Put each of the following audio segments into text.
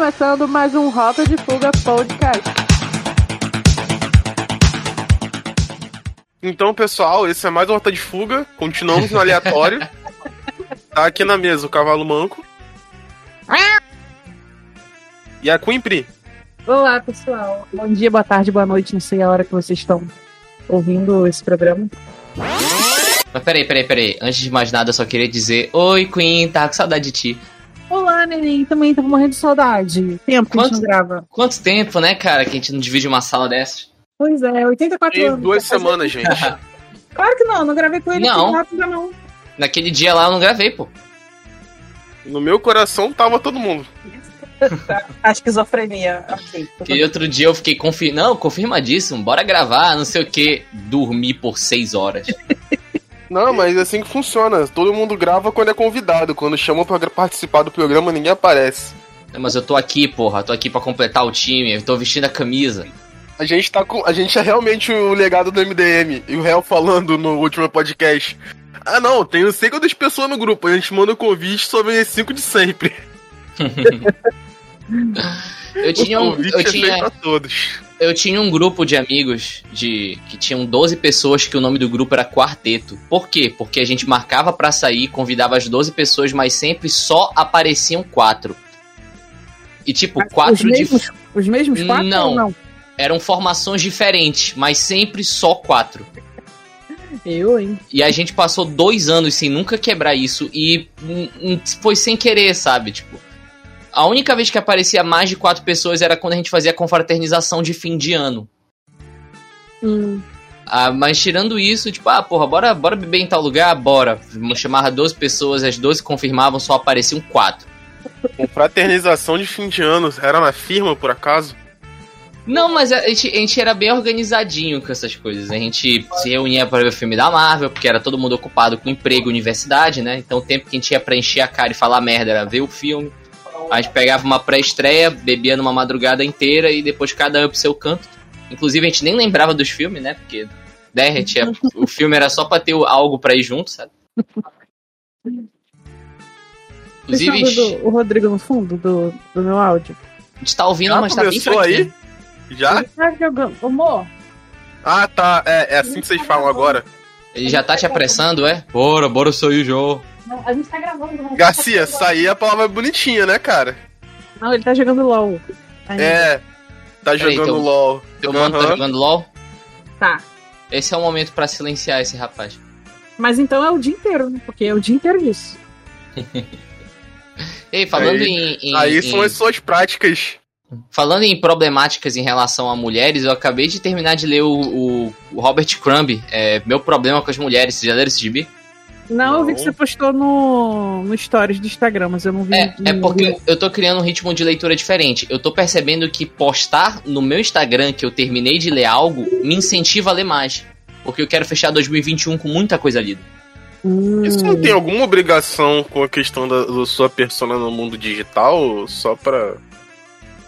começando mais um Rota de Fuga Podcast. Então, pessoal, esse é mais uma Rota de Fuga. Continuamos no aleatório. tá aqui na mesa o Cavalo Manco. E a Quimpri. Olá, pessoal. Bom dia, boa tarde, boa noite. Não sei a hora que vocês estão ouvindo esse programa. Mas peraí, peraí, peraí. Antes de mais nada, eu só queria dizer: Oi, Queen, tá com saudade de ti. Neném. Também tava morrendo de saudade. Tempo que a gente não grava. Quanto tempo, né, cara, que a gente não divide uma sala dessas? Pois é, 84 Tem anos. duas fazer- semanas, gente. Claro que não, não gravei com ele Não. tão rápido, não. Naquele dia lá eu não gravei, pô. No meu coração tava todo mundo. A esquizofrenia. Ok. Aquele outro dia eu fiquei confi... Não, confirmadíssimo, bora gravar, não sei o que. Dormi por seis horas. Não, mas é assim que funciona. Todo mundo grava quando é convidado. Quando chamam pra participar do programa, ninguém aparece. Mas eu tô aqui, porra, tô aqui pra completar o time, eu tô vestindo a camisa. A gente tá com. A gente é realmente o legado do MDM. E o réu falando no último podcast. Ah não, tem não sei quantas pessoas no grupo. A gente manda o convite só vem cinco de sempre. Eu tinha um, eu é tinha, pra todos. eu tinha um grupo de amigos de que tinham 12 pessoas que o nome do grupo era Quarteto. Por quê? Porque a gente marcava pra sair, convidava as 12 pessoas, mas sempre só apareciam quatro. E tipo, Os quatro de mesmos, os mesmos quatro Não. ou não? eram formações diferentes, mas sempre só quatro. Eu, hein? E a gente passou dois anos sem nunca quebrar isso e foi sem querer, sabe? Tipo, a única vez que aparecia mais de quatro pessoas era quando a gente fazia confraternização de fim de ano. Hum. Ah, mas tirando isso, tipo, ah, porra, bora, bora beber em tal lugar? Bora. Chamava 12 pessoas, as 12 confirmavam, só apareciam quatro. Com fraternização de fim de ano. Era na firma, por acaso? Não, mas a gente, a gente era bem organizadinho com essas coisas. A gente se reunia para ver o filme da Marvel, porque era todo mundo ocupado com emprego e universidade, né? Então o tempo que a gente ia pra encher a cara e falar merda era ver o filme. A gente pegava uma pré-estreia, bebia numa madrugada inteira e depois cada um pro seu canto. Inclusive a gente nem lembrava dos filmes, né? Porque né, a gente ia- o filme era só pra ter algo pra ir junto, sabe? Inclusive, ouvindo o Rodrigo no fundo do, do meu áudio? a gente tá ouvindo, Já mas tá bem começou fraquinho. aí? Já? Ele tá jogando. Amor, Ah, tá. É, é assim que vocês falam agora. Ele já tá te apressando, é? Bora, bora sair, João. Não, a gente tá gravando. né? Garcia, sair é a palavra bonitinha, né, cara? Não, ele tá jogando LOL. ainda. É. Tá Peraí, jogando teu- LOL. Teu mano tá Aham. jogando LOL? Tá. Esse é o momento pra silenciar esse rapaz. Mas então é o dia inteiro, né? Porque é o dia inteiro disso. Ei, falando Aí- em, em- Aí em- são as suas práticas. falando em problemáticas em relação a mulheres, eu acabei de terminar de ler o, o- o Robert Crumb, é, Meu Problema com as Mulheres. Você já leram esse gibi? Não, eu vi que Não. você postou no, no stories do Instagram, mas eu não vi. É, é não porque eu tô criando um ritmo de leitura diferente. Eu tô percebendo que postar no meu Instagram que eu terminei de ler algo me incentiva a ler mais. Porque eu quero fechar 2021 com muita coisa lida. Hum, Isso não tem alguma obrigação com a questão da, da sua persona no mundo digital? Só pra.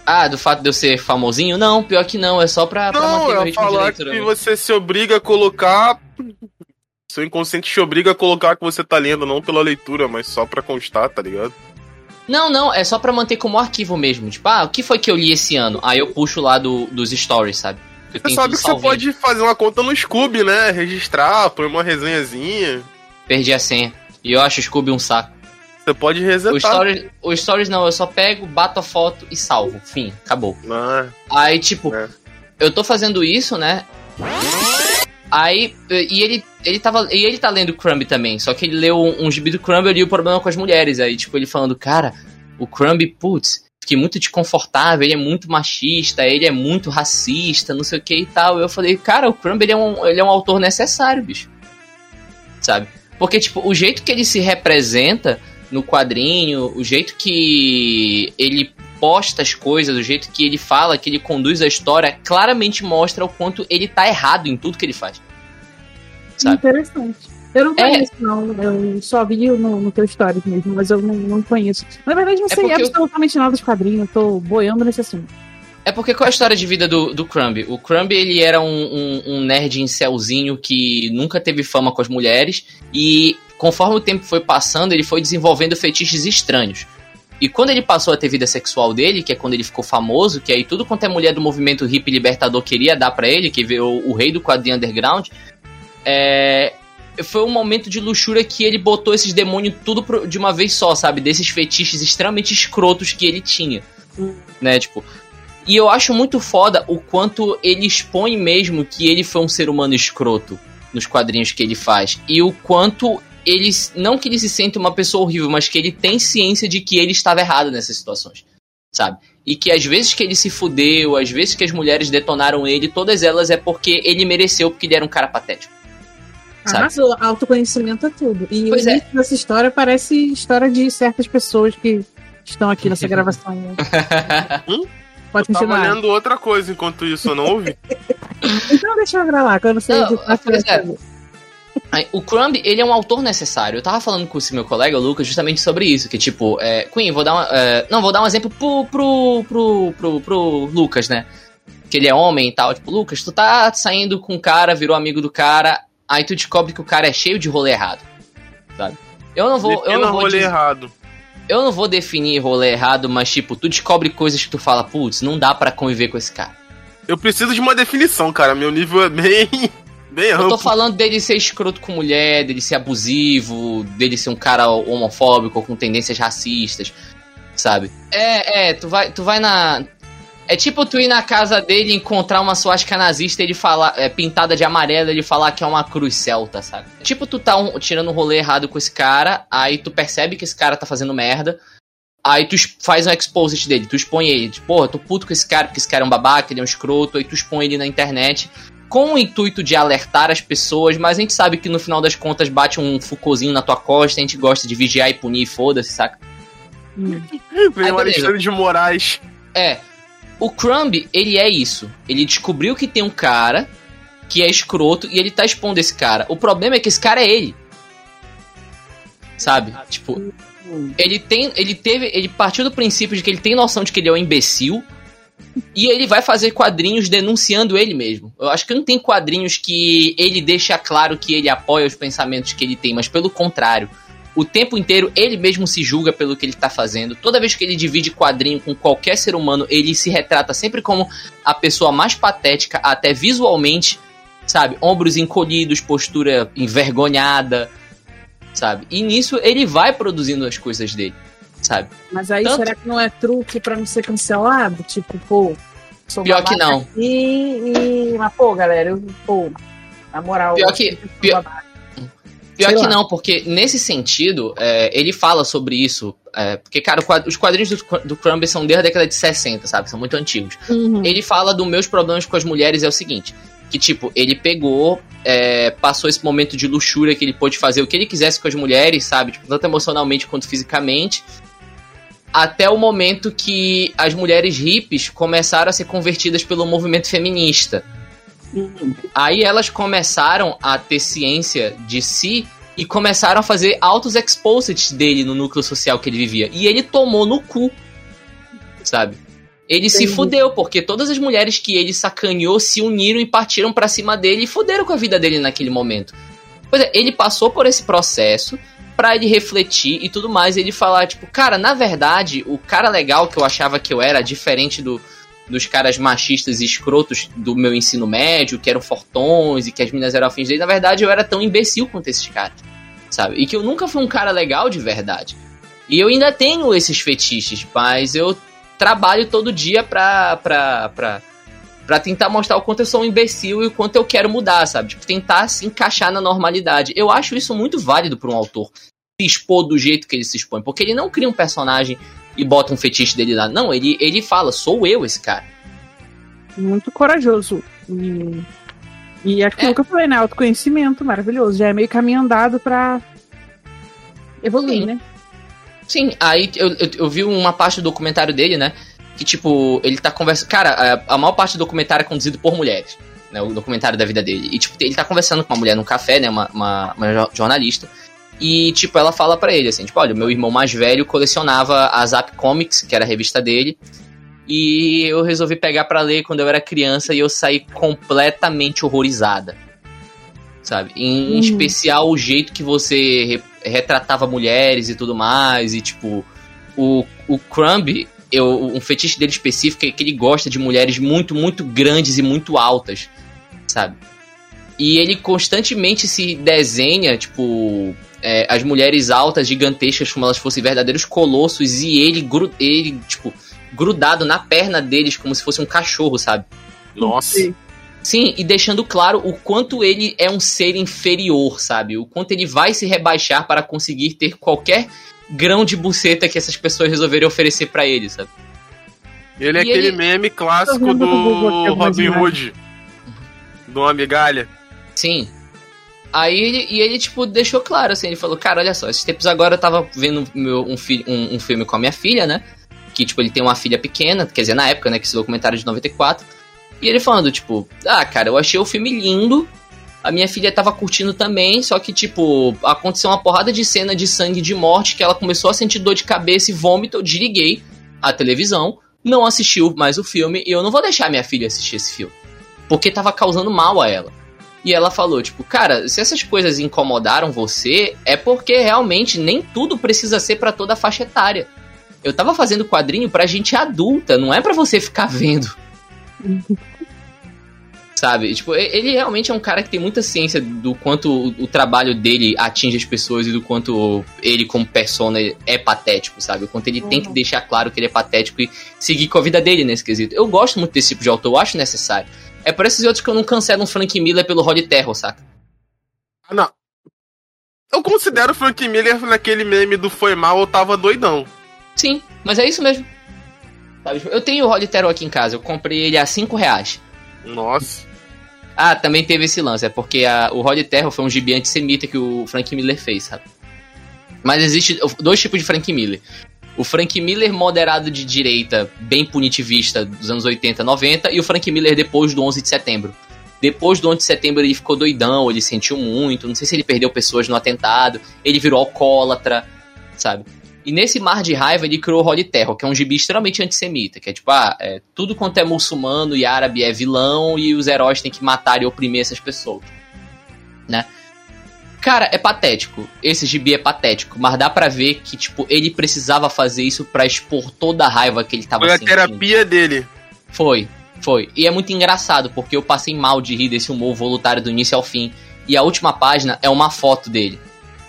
Ah, do fato de eu ser famosinho? Não, pior que não. É só pra, pra Não, manter meu é ritmo de falar leitura. que mesmo. você se obriga a colocar. Seu inconsciente te obriga a colocar que você tá lendo, não pela leitura, mas só pra constar, tá ligado? Não, não, é só pra manter como arquivo mesmo. Tipo, ah, o que foi que eu li esse ano? Aí eu puxo lá do, dos stories, sabe? Eu Você sabe que você pode fazer uma conta no Scooby, né? Registrar, põe uma resenhazinha. Perdi a senha. E eu acho o Scooby um saco. Você pode O resetar. stories, o stories não, eu só pego, bato a foto e salvo. Fim, acabou. Ah, Aí, tipo, É. eu tô fazendo isso, né? Aí, e ele, ele tava. E ele tá lendo Crumb também. Só que ele leu um, um gibi do Crumb e o problema com as mulheres. Aí, tipo, ele falando, cara, o Crumb, putz, fiquei muito desconfortável, ele é muito machista, ele é muito racista, não sei o que e tal. Eu falei, cara, o Crumb ele é um, ele é um autor necessário, bicho. Sabe? Porque, tipo, o jeito que ele se representa no quadrinho, o jeito que ele posta as coisas, o jeito que ele fala, que ele conduz a história, claramente mostra o quanto ele tá errado em tudo que ele faz. Sabe? Interessante. Eu não É. conheço, não. Eu só vi no, no teu stories mesmo, mas eu não, não conheço. Na verdade, não É sei porque eu- absolutamente nada dos quadrinhos. Eu tô boiando nesse assunto. É porque qual é a história de vida do, do Crumb? O Crumb, ele era um, um, um nerd incelzinho que nunca teve fama com as mulheres e conforme o tempo foi passando, ele foi desenvolvendo fetiches estranhos. E quando ele passou a ter vida sexual dele, que é quando ele ficou famoso, que aí tudo quanto é mulher do movimento hippie libertador queria dar para ele, que veio o rei do quadrinho underground, é, foi um momento de luxúria que ele botou esses demônios tudo pro, de uma vez só, sabe? Desses fetiches extremamente escrotos que ele tinha. Hum. Né, tipo. E eu acho muito foda o quanto ele expõe mesmo que ele foi um ser humano escroto nos quadrinhos que ele faz. E o quanto ele. Não que ele se sente uma pessoa horrível, mas que ele tem ciência de que ele estava errado nessas situações. Sabe? E que às vezes que ele se fudeu, às vezes que as mulheres detonaram ele, todas elas é porque ele mereceu, porque ele era um cara patético. Arrasou, autoconhecimento é tudo. E pois o é. início dessa história parece história de certas pessoas que estão aqui nessa gravação. Né? Hum? Pode eu tava continuar. lendo outra coisa enquanto isso, eu não ouvi. Então deixa eu gravar, que eu não sei Não, pois é. Aí, O Crumb, ele é um autor necessário. Eu tava falando com esse meu colega, o Lucas, justamente sobre isso. Que, tipo, é, Queen, vou dar uma, é, não, vou dar um exemplo pro, pro, pro, pro, pro Lucas, né? Que ele é homem e tal. Tipo, Lucas, tu tá saindo com um cara, virou amigo do cara, aí tu descobre que o cara é cheio de rolê errado. Sabe? Eu não vou. Eu não vou, rolê errado. eu não vou definir rolê errado, mas, tipo, tu descobre coisas que tu fala, putz, não dá pra conviver com esse cara. Eu preciso de uma definição, cara. Meu nível é bem. bem Eu tô amplo. falando dele ser escroto com mulher, dele ser abusivo, dele ser um cara homofóbico ou com tendências racistas, sabe? É, é, tu vai, tu vai na. É tipo tu ir na casa dele e encontrar uma suástica nazista e ele falar, é, pintada de amarelo e ele falar que é uma cruz celta, sabe? Tipo tu tá um- tirando um rolê errado com esse cara, aí tu percebe que esse cara tá fazendo merda, aí tu faz um exposit dele, tu expõe ele, tipo, porra, tô puto com esse cara porque esse cara é um babaca, ele é um escroto, aí tu expõe ele na internet com o intuito de alertar as pessoas, mas a gente sabe que no final das contas bate um Foucaultzinho na tua costa, a gente gosta de vigiar e punir, foda-se, saca? Hum. Vem o. Alexandre de Moraes. É, o Crumb, ele é isso. Ele descobriu que tem um cara que é escroto e ele tá expondo esse cara. O problema é que esse cara é ele. Sabe? Tipo, ele tem, ele teve, ele partiu do princípio de que ele tem noção de que ele é um imbecil e ele vai fazer quadrinhos denunciando ele mesmo. Eu acho que não tem quadrinhos que ele deixa claro que ele apoia os pensamentos que ele tem, mas pelo contrário, o tempo inteiro ele mesmo se julga pelo que ele tá fazendo. Toda vez que ele divide quadrinho com qualquer ser humano, ele se retrata sempre como a pessoa mais patética, até visualmente, sabe? Ombros encolhidos, postura envergonhada, sabe? E nisso ele vai produzindo as coisas dele, sabe? Mas aí Tanto- será que não é truque pra não ser cancelado? Tipo, pô, sou Pior que não. E, e... Mas, pô, galera, eu, pô, na moral. Pior eu que- pior- babaca. Pior Sei que lá. não, porque nesse sentido, é, ele fala sobre isso. é, porque, cara, os quadrinhos do, do Crumb são desde a década de 60, sabe? São muito antigos. Uhum. Ele fala dos meus problemas com as mulheres é o seguinte: que, tipo, ele pegou, é, passou esse momento de luxúria que ele pôde fazer o que ele quisesse com as mulheres, sabe? Tipo, tanto emocionalmente quanto fisicamente. Até o momento que as mulheres hippies começaram a ser convertidas pelo movimento feminista. Aí elas começaram a ter ciência de si e começaram a fazer autos exposits dele no núcleo social que ele vivia. E ele tomou no cu, sabe? Ele se Entendi. fudeu, porque todas as mulheres que ele sacaneou se uniram e partiram pra cima dele e fuderam com a vida dele naquele momento. Pois é, ele passou por esse processo pra ele refletir e tudo mais, e ele falar, tipo, cara, na verdade, o cara legal que eu achava que eu era, diferente do, dos caras machistas e escrotos do meu ensino médio, que eram fortões e que as meninas eram afins dele, na verdade eu era tão imbecil quanto esses caras, sabe? E que eu nunca fui um cara legal de verdade. E eu ainda tenho esses fetiches, mas eu trabalho todo dia pra, pra, pra, pra tentar mostrar o quanto eu sou um imbecil e o quanto eu quero mudar, sabe? Tipo, tentar se encaixar na normalidade. Eu acho isso muito válido pra um autor se expor do jeito que ele se expõe, porque ele não cria um personagem e bota um fetiche dele lá. Não, ele, ele fala, sou eu esse cara. Muito corajoso. E, e aquilo É. que eu falei, né? Autoconhecimento, maravilhoso. Já é meio caminho andado pra evoluir, Sim. né? Sim, aí eu, eu, eu vi uma parte do documentário dele, né? Que, tipo, ele tá conversando. Cara, a, a maior parte do documentário é conduzido por mulheres, né? O documentário da vida dele. E, tipo, ele tá conversando com uma mulher num café, né? Uma, uma, uma jo- jornalista. E, tipo, ela fala pra ele, assim, tipo, olha, o meu irmão mais velho colecionava a Zap Comics, que era a revista dele. E eu resolvi pegar pra ler quando eu era criança e eu saí completamente horrorizada. Sabe? Em Uhum. especial o jeito que você re- retratava mulheres e tudo mais, e tipo, o, o Crumb, eu, um fetiche dele específico é que ele gosta de mulheres muito, muito grandes e muito altas, sabe? E ele constantemente se desenha, tipo, é, as mulheres altas, gigantescas, como elas fossem verdadeiros colossos, e ele, gru, ele, tipo, grudado na perna deles, como se fosse um cachorro, sabe? Nossa. Sim. Sim, e deixando claro o quanto ele é um ser inferior, sabe? O quanto ele vai se rebaixar para conseguir ter qualquer grão de buceta que essas pessoas resolverem oferecer para ele, sabe? Ele é E aquele ele- meme clássico do Robin. Hood. Do uma migalha. Sim. Aí ele, e ele, tipo, deixou claro, assim, ele falou, cara, olha só, esses tempos agora eu tava vendo meu, um, fi, um, um filme com a minha filha, né? Que, tipo, ele tem uma filha pequena, quer dizer, na época, né, que esse documentário é de 94. E ele falando, tipo, ah, cara, eu achei o filme lindo, a minha filha tava curtindo também, só que, tipo, aconteceu uma porrada de cena de sangue de morte que ela começou a sentir dor de cabeça e vômito, eu desliguei a televisão, não assistiu mais o filme e eu não vou deixar minha filha assistir esse filme. Porque tava causando mal a ela. E ela falou, tipo, cara, se essas coisas incomodaram você, é porque realmente nem tudo precisa ser pra toda a faixa etária. Eu tava fazendo quadrinho pra gente adulta, não é pra você ficar vendo. Sabe? Tipo, ele realmente é um cara que tem muita ciência do quanto o, trabalho dele atinge as pessoas e do quanto ele, como persona, é patético, sabe? O quanto ele tem que Uhum. deixar claro que ele é patético e seguir com a vida dele nesse quesito. Eu gosto muito desse tipo de autor, eu acho necessário. É por esses outros que eu não cancelo um Frank Miller pelo Rod Terror, saca? Ah, não. Eu considero o Frank Miller naquele meme do Foi Mal, eu tava doidão. Sim, mas é isso mesmo. Tipo, Eu tenho o Rod Terror aqui em casa, eu comprei ele a 5 reais. Nossa. Ah, também teve esse lance, é porque a- o Rod Terror foi um gibi antissemita que o Frank Miller fez, sabe? Mas existe dois tipos de Frank Miller. O Frank Miller moderado de direita, bem punitivista, dos anos 80, 90, e o Frank Miller depois do 11 de setembro. Depois do 11 de setembro ele ficou doidão, ele sentiu muito, não sei se ele perdeu pessoas no atentado, ele virou alcoólatra, sabe? E nesse mar de raiva ele criou o Holy Terror, que é um gibi extremamente antissemita, que é tipo, ah, é, tudo quanto é muçulmano e árabe é vilão e os heróis têm que matar e oprimir essas pessoas, né? Cara, é patético. Esse gibi é patético, mas dá pra ver que, tipo, ele precisava fazer isso pra expor toda a raiva que ele tava Foi a sentindo. terapia dele. Foi, foi. E é muito engraçado, porque eu passei mal de rir desse humor voluntário do início ao fim. E a última página é uma foto dele.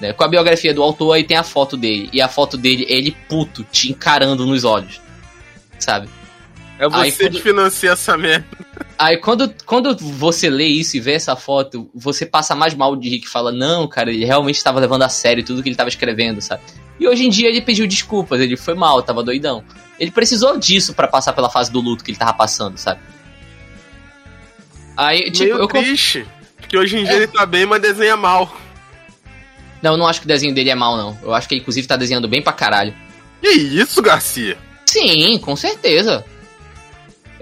Né? Com a biografia do autor, aí tem a foto dele. E a foto dele é ele puto, te encarando nos olhos. Sabe? É você Aí quando- que financia essa merda. Aí quando, quando você lê isso e vê essa foto, você passa mais mal de rir que fala, não, cara, ele realmente estava levando a sério tudo que ele estava escrevendo, sabe? E hoje em dia ele pediu desculpas, ele foi mal, tava doidão. Ele precisou disso pra passar pela fase do luto que ele tava passando, sabe? Aí, tipo, Meio eu triste. Porque hoje em dia É. ele tá bem, mas desenha mal. Não, eu não acho que o desenho dele é mal, não. Eu acho que ele, inclusive, tá desenhando bem pra caralho. Que isso, Garcia? Sim, com certeza.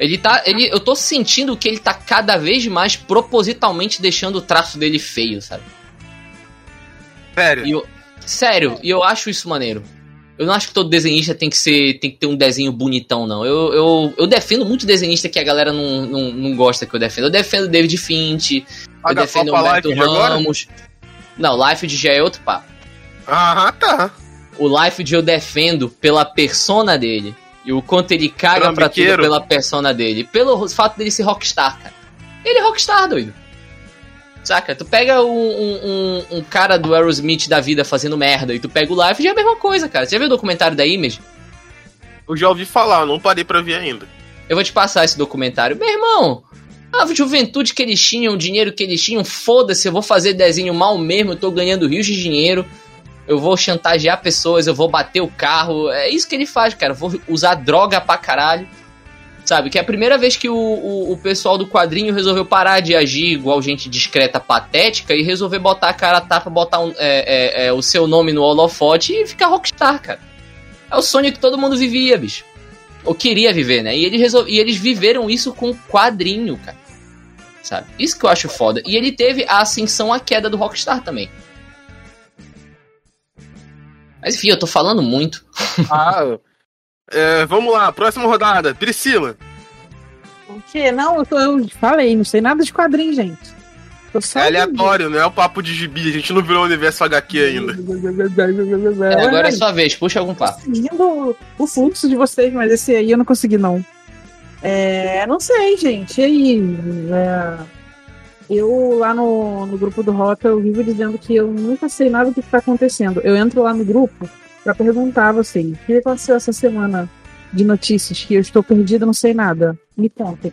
Ele tá. Ele, eu tô sentindo que ele tá cada vez mais propositalmente deixando o traço dele feio, sabe? Sério. E eu- sério, e eu acho isso maneiro. Eu não acho que todo desenhista tem que ser. tem que ter um desenho bonitão, não. Eu, eu, eu defendo muito desenhista que a galera não, não, não gosta que eu defendo. Eu defendo David Finch, eu defendo Paga Humberto Life? Ramos. Não, Life de já é outro papo. Aham, tá. O Life de eu defendo pela persona dele. E o quanto ele caga pra tudo pela persona dele. Pelo fato dele ser rockstar, cara. Ele é rockstar, doido. Saca? Tu pega um, um, um- um cara do Aerosmith da vida fazendo merda e tu pega o Life, já é a mesma coisa, cara. Você já viu o documentário da Image? Eu já ouvi falar, não parei pra ver ainda. Eu vou te passar esse documentário. Meu irmão, a juventude que eles tinham, o dinheiro que eles tinham, foda-se, eu vou fazer desenho mal mesmo, eu tô ganhando rios de dinheiro. Eu vou chantagear pessoas, eu vou bater o carro. É isso que ele faz, cara. Vou usar droga pra caralho. Sabe? Que é a primeira vez que o, o, o pessoal do quadrinho resolveu parar de agir igual gente discreta, patética e resolver botar a cara a tapa, botar um- é, é, é, o seu nome no holofote e ficar rockstar, cara. É o sonho que todo mundo vivia, bicho ou queria viver, né? E eles, resol... e eles viveram isso com quadrinho, cara. Sabe? Isso que eu acho foda. E ele teve a ascensão à queda do Rockstar também. Mas enfim, eu tô falando muito. Ah, é, vamos lá, próxima rodada. Priscila. O quê? Não, eu, tô- eu falei, não sei nada de quadrinho, gente. É aleatório, não é o papo de gibi. A gente não virou o universo HQ ainda. É, agora é sua vez, puxa algum papo. Seguindo o fluxo de vocês, mas esse aí eu não consegui, não. É, não sei, gente. E aí? É, eu lá no, no grupo do Rota, eu vivo dizendo que eu nunca sei nada do que está acontecendo. Eu entro lá no grupo para perguntar a vocês: o que aconteceu essa semana de notícias que eu estou perdida, não sei nada? Me contem.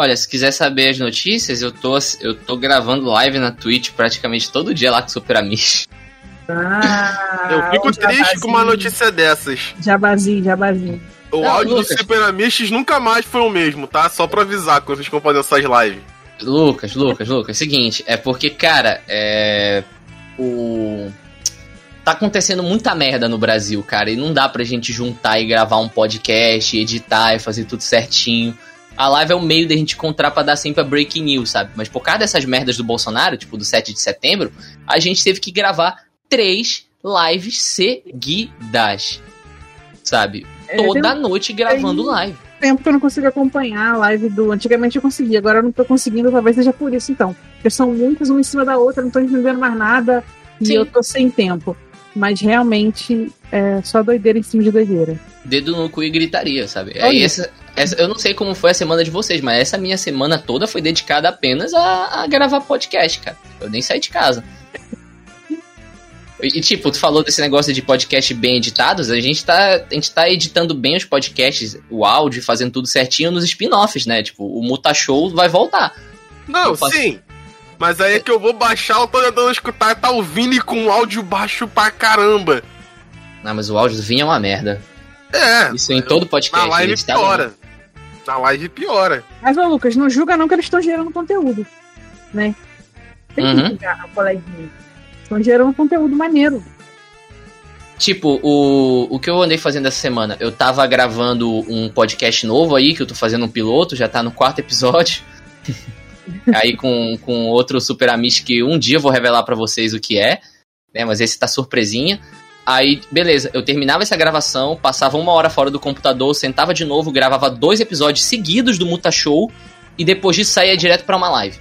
Olha, se quiser saber as notícias, eu tô, eu tô gravando live na Twitch praticamente todo dia lá com o Super Amish. Ah, eu fico triste com uma notícia dessas. Jabazinho, jabazinho. O não, áudio Lucas. do Super Amish nunca mais foi o mesmo, tá? Só pra avisar quando vocês vão fazer essas lives. Lucas, Lucas, Lucas, seguinte, é porque, cara, é. O. Tá acontecendo muita merda no Brasil, cara, e não dá pra gente juntar e gravar um podcast, editar e fazer tudo certinho a live é o meio de a gente encontrar pra dar sempre a breaking news, sabe? Mas por causa dessas merdas do Bolsonaro, tipo do 7 de setembro, a gente teve que gravar três lives seguidas. Sabe? É, Toda noite gravando live. Tempo que eu não consigo acompanhar a live do. Antigamente eu conseguia, agora eu não tô conseguindo, talvez seja por isso então. Porque são muitas, uma em cima da outra, não tô entendendo mais nada Sim. e eu tô sem tempo. Mas realmente é só doideira em cima de doideira. Dedo no cu e gritaria, sabe? Aí essa, essa, eu não sei como foi a semana de vocês, mas essa minha semana toda foi dedicada apenas a, a gravar podcast, cara. Eu nem saí de casa. E, tipo, tu falou desse negócio de podcast bem editados, a gente tá, a gente tá editando bem os podcasts, o áudio, fazendo tudo certinho nos spin-offs, né? Tipo, o Muta Show vai voltar. Não, faço... sim. Mas aí é que eu vou baixar, eu tô tentando escutar, tá ouvindo e com áudio baixo pra caramba. Não, mas o áudio do Vinho é uma merda. É. Isso em todo podcast. Na live piora. Na live piora. Mas, ô Lucas, não julga não que eles estão gerando conteúdo, né? Tem uhum. que julgar coleguinha. Estão gerando conteúdo maneiro. Tipo, o, o que eu andei fazendo essa semana? Eu tava gravando um podcast novo aí, que eu tô fazendo um piloto, já tá no quarto episódio. aí com, com outro super amigo que um dia eu vou revelar para vocês o que é, né? Mas esse tá surpresinha. Aí, beleza, eu terminava essa gravação, passava uma hora fora do computador, sentava de novo, gravava dois episódios seguidos do Muta Show e depois disso saía direto para uma live.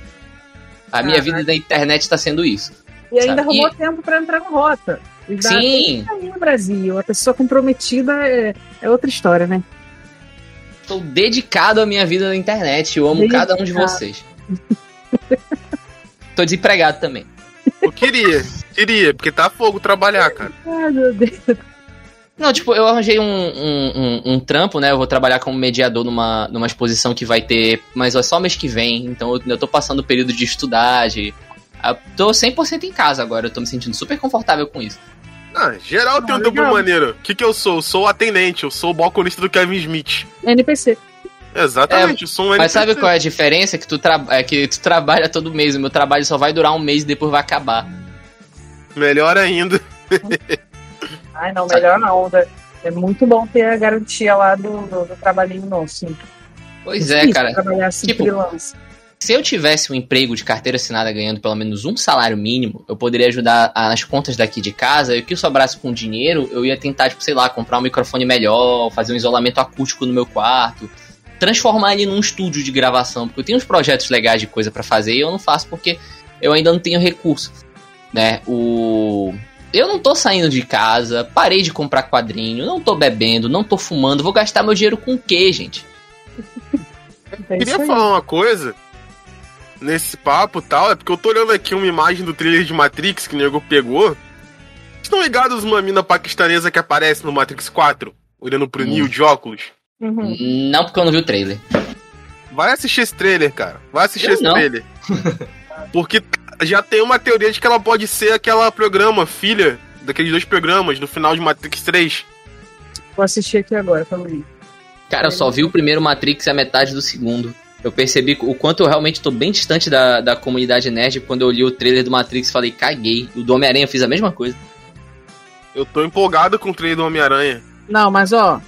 A minha vida na internet tá sendo isso. E ainda sabe? arrumou e... tempo para entrar no Rota. Sim. no Brasil. A pessoa comprometida é, é outra história, né? Estou dedicado à minha vida na internet. Eu amo dedicado. cada um de vocês. Tô desempregado também. Eu queria, queria, porque tá fogo trabalhar, cara. Ai, meu Deus. Não, tipo, eu arranjei um, um, um, um, trampo, né? Eu vou trabalhar como mediador numa, numa exposição que vai ter, mas é só mês que vem. Então eu, eu tô passando o período de estudar, de. Eu tô 100% em casa agora, eu tô me sentindo super confortável com isso. Ah, geral tem um tempo maneiro. O que que eu sou? Eu sou o atendente, eu sou o balconista do Kevin Smith. NPC. Exatamente, é, som Mas sabe qual é a diferença? Que tu, tra é que tu trabalha todo mês. O meu trabalho só vai durar um mês e depois vai acabar. Melhor ainda. Ai, não, melhor não. É muito bom ter a garantia lá do, do, do trabalhinho nosso. Pois é, cara. Trabalhar assim, tipo, freelance. Se eu tivesse um emprego de carteira assinada ganhando pelo menos um salário mínimo, eu poderia ajudar nas contas daqui de casa, e o que sobrasse com dinheiro, eu ia tentar, tipo, sei lá, comprar um microfone melhor, fazer um isolamento acústico no meu quarto, transformar ele num estúdio de gravação, porque eu tenho uns projetos legais de coisa para fazer e eu não faço porque eu ainda não tenho recurso, né? O eu não tô saindo de casa, parei de comprar quadrinho, não tô bebendo, não tô fumando, vou gastar meu dinheiro com o quê, gente? É Queria falar uma coisa nesse papo tal, é porque eu tô olhando aqui uma imagem do trailer de Matrix que o nego pegou. Estão ligados uma mina paquistanesa que aparece no Matrix 4, olhando pro hum. Neo de óculos? Uhum. Não, porque eu não vi o trailer. Vai assistir esse trailer, cara. Vai assistir eu esse não. trailer. porque já tem uma teoria de que ela pode ser aquela programa, filha daqueles dois programas, no final de Matrix 3. Vou assistir aqui agora também. Cara, eu só vi o primeiro Matrix e a metade do segundo. Eu percebi o quanto eu realmente tô bem distante da, da comunidade nerd. Quando eu li o trailer do Matrix, falei, caguei. O do Homem-Aranha fiz a mesma coisa. Eu tô empolgado com o trailer do Homem-Aranha. Não, mas ó,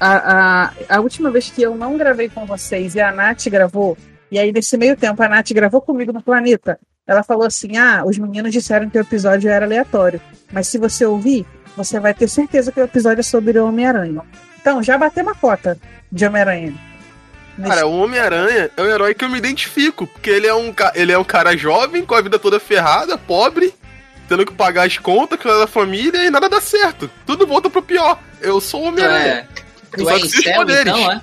a, a, a última vez que eu não gravei com vocês e a Nath gravou, e aí nesse meio tempo a Nath gravou comigo no Planeta, ela falou assim: ah, os meninos disseram que o episódio era aleatório, mas se você ouvir, você vai ter certeza que o episódio é sobre o Homem-Aranha. Então, já bateu uma cota de Homem-Aranha. Cara, o Homem-Aranha é um herói que eu me identifico, porque ele é, um, ele é um cara jovem, com a vida toda ferrada, pobre, tendo que pagar as contas, cuidar da família e nada dá certo. Tudo volta pro pior. Eu sou o Homem-Aranha. Tu é, tu é em céu, então, é?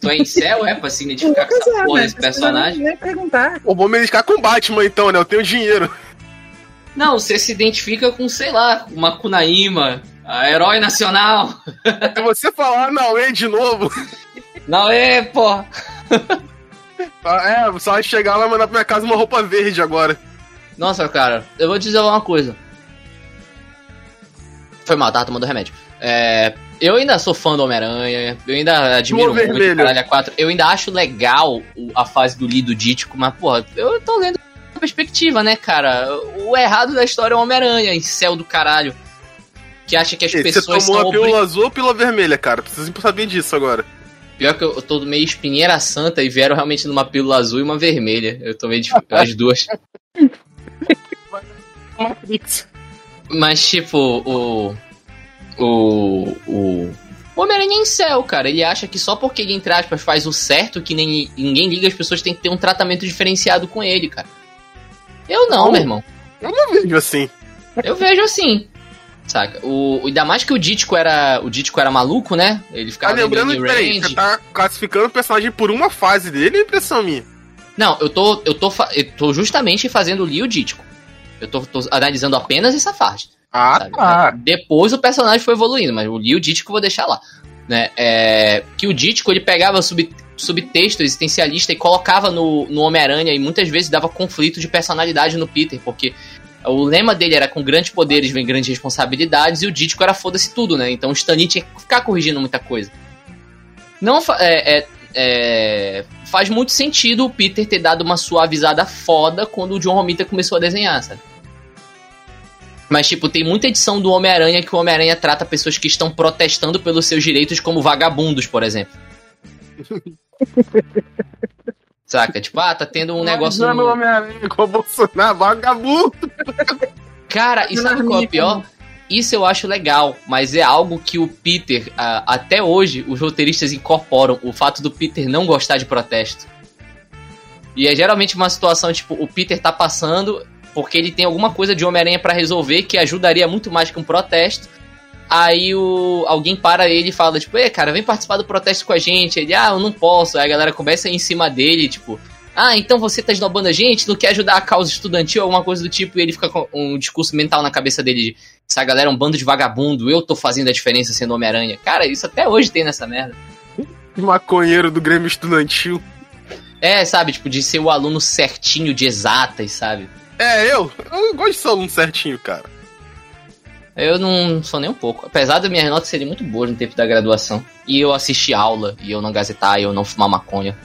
Tu é em céu, é? Pra se identificar com essa é, porra, esse personagem? Nem perguntar. Vou me identificar com o Batman, então, né? Eu tenho dinheiro. Não, você se identifica com, sei lá, uma Kunaíma, a herói nacional. Se você falar não é de novo. Não é, pô. É, só chegar lá e mandar pra minha casa uma roupa verde agora. Nossa, cara, eu vou te dizer uma coisa. Foi mal, tava tomando remédio. É, eu ainda sou fã do Homem-Aranha, eu ainda admiro muito o Caralho 4. Eu ainda acho legal a fase do Lido Dítico, mas, porra, eu tô lendo perspectiva, né, cara? O errado da história é o Homem-Aranha, em céu do caralho. Que acha que as pessoas. Você tomou uma pílula azul ou pílula vermelha, cara? Preciso saber disso agora. Pior que eu tô meio espinheira santa e vieram realmente numa pílula azul e uma vermelha. Eu tomei de... as duas. Mas, tipo, o. O. O. O Homem-Aranha é em céu, cara. Ele acha que só porque ele, entre aspas, faz o certo, que nem ninguém liga, as pessoas têm que ter um tratamento diferenciado com ele, cara. Eu não, não, meu irmão. Eu não vejo assim. Eu vejo assim. Saca? O, ainda mais que o Dítico era. O Dítico era maluco, né? Ele ficava. Ah, lembrando que peraí, você tá classificando o personagem por uma fase dele, impressão minha. Não, eu tô. Eu tô, eu tô justamente fazendo o Leo Dítico. Eu tô, tô, analisando apenas essa fase. Ah, sabe? tá. Depois o personagem foi evoluindo, mas o Leo Dítico eu vou deixar lá. Né? É, que o Dítico ele pegava sub, subtexto existencialista e colocava no, no Homem-Aranha e muitas vezes dava conflito de personalidade no Peter, porque o lema dele era com grandes poderes vem grandes responsabilidades e o Dítico era foda-se tudo, né? Então o Stanley tinha que ficar corrigindo muita coisa. Não é, é, é, faz muito sentido o Peter ter dado uma suavizada foda quando o John Romita começou a desenhar, sabe? Mas, tipo, tem muita edição do Homem-Aranha que o Homem-Aranha trata pessoas que estão protestando pelos seus direitos como vagabundos, por exemplo. Saca? Tipo, ah, tá tendo um negócio. No... Homem-Aranha com o Bolsonaro, vagabundo! Cara, e sabe qual é o pior? Isso eu acho legal, mas é algo que o Peter, uh, até hoje, os roteiristas incorporam o fato do Peter não gostar de protesto. E é geralmente uma situação, tipo, o Peter tá passando porque ele tem alguma coisa de Homem-Aranha para resolver que ajudaria muito mais que um protesto. Aí o, alguém para ele e fala, tipo, ei, cara, vem participar do protesto com a gente. Ele, ah, eu não posso. Aí a galera começa em cima dele, tipo, ah, então você tá esnobando a gente, não quer ajudar a causa estudantil, alguma coisa do tipo, e ele fica com um discurso mental na cabeça dele de, essa galera é um bando de vagabundo, eu tô fazendo a diferença sendo Homem-Aranha. Cara, isso até hoje tem nessa merda. Maconheiro do Grêmio Estudantil. É, sabe, tipo, de ser o aluno certinho de exatas, sabe? É, eu. Eu gosto de ser aluno certinho, cara. Eu não sou nem um pouco. Apesar das minhas notas serem muito boas no tempo da graduação. E eu assistir aula, e eu não gazetar, e eu não fumar maconha.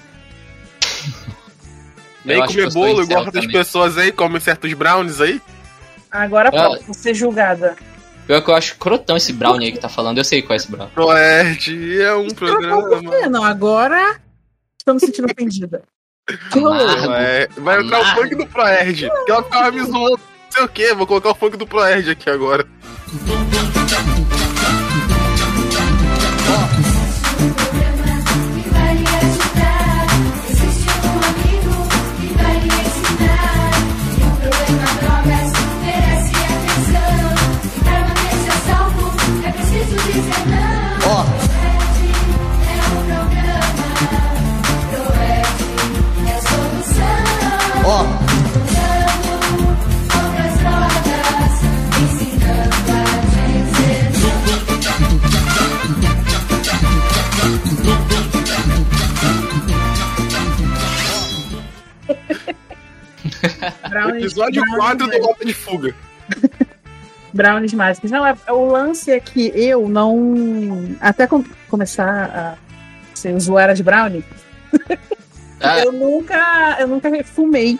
Nem comer bolo igual das pessoas aí, comem certos brownies aí. Agora pode ser julgada. Pior que eu acho crotão esse brownie aí que tá falando, eu sei qual é esse brownie. Proerd é um programa. Por que não? Agora estou me sentindo ofendida. É, vai entrar o funk do Proerd. Que ela ficava me zoando, sei o que, vou colocar o funk do Proerd aqui agora. Episódio Brownies 4 do Rota de Fuga. Brownies mágicos. Não, é, o lance é que eu não. Até com, começar a ser usuária de brownie, ah. eu nunca. Eu nunca fumei.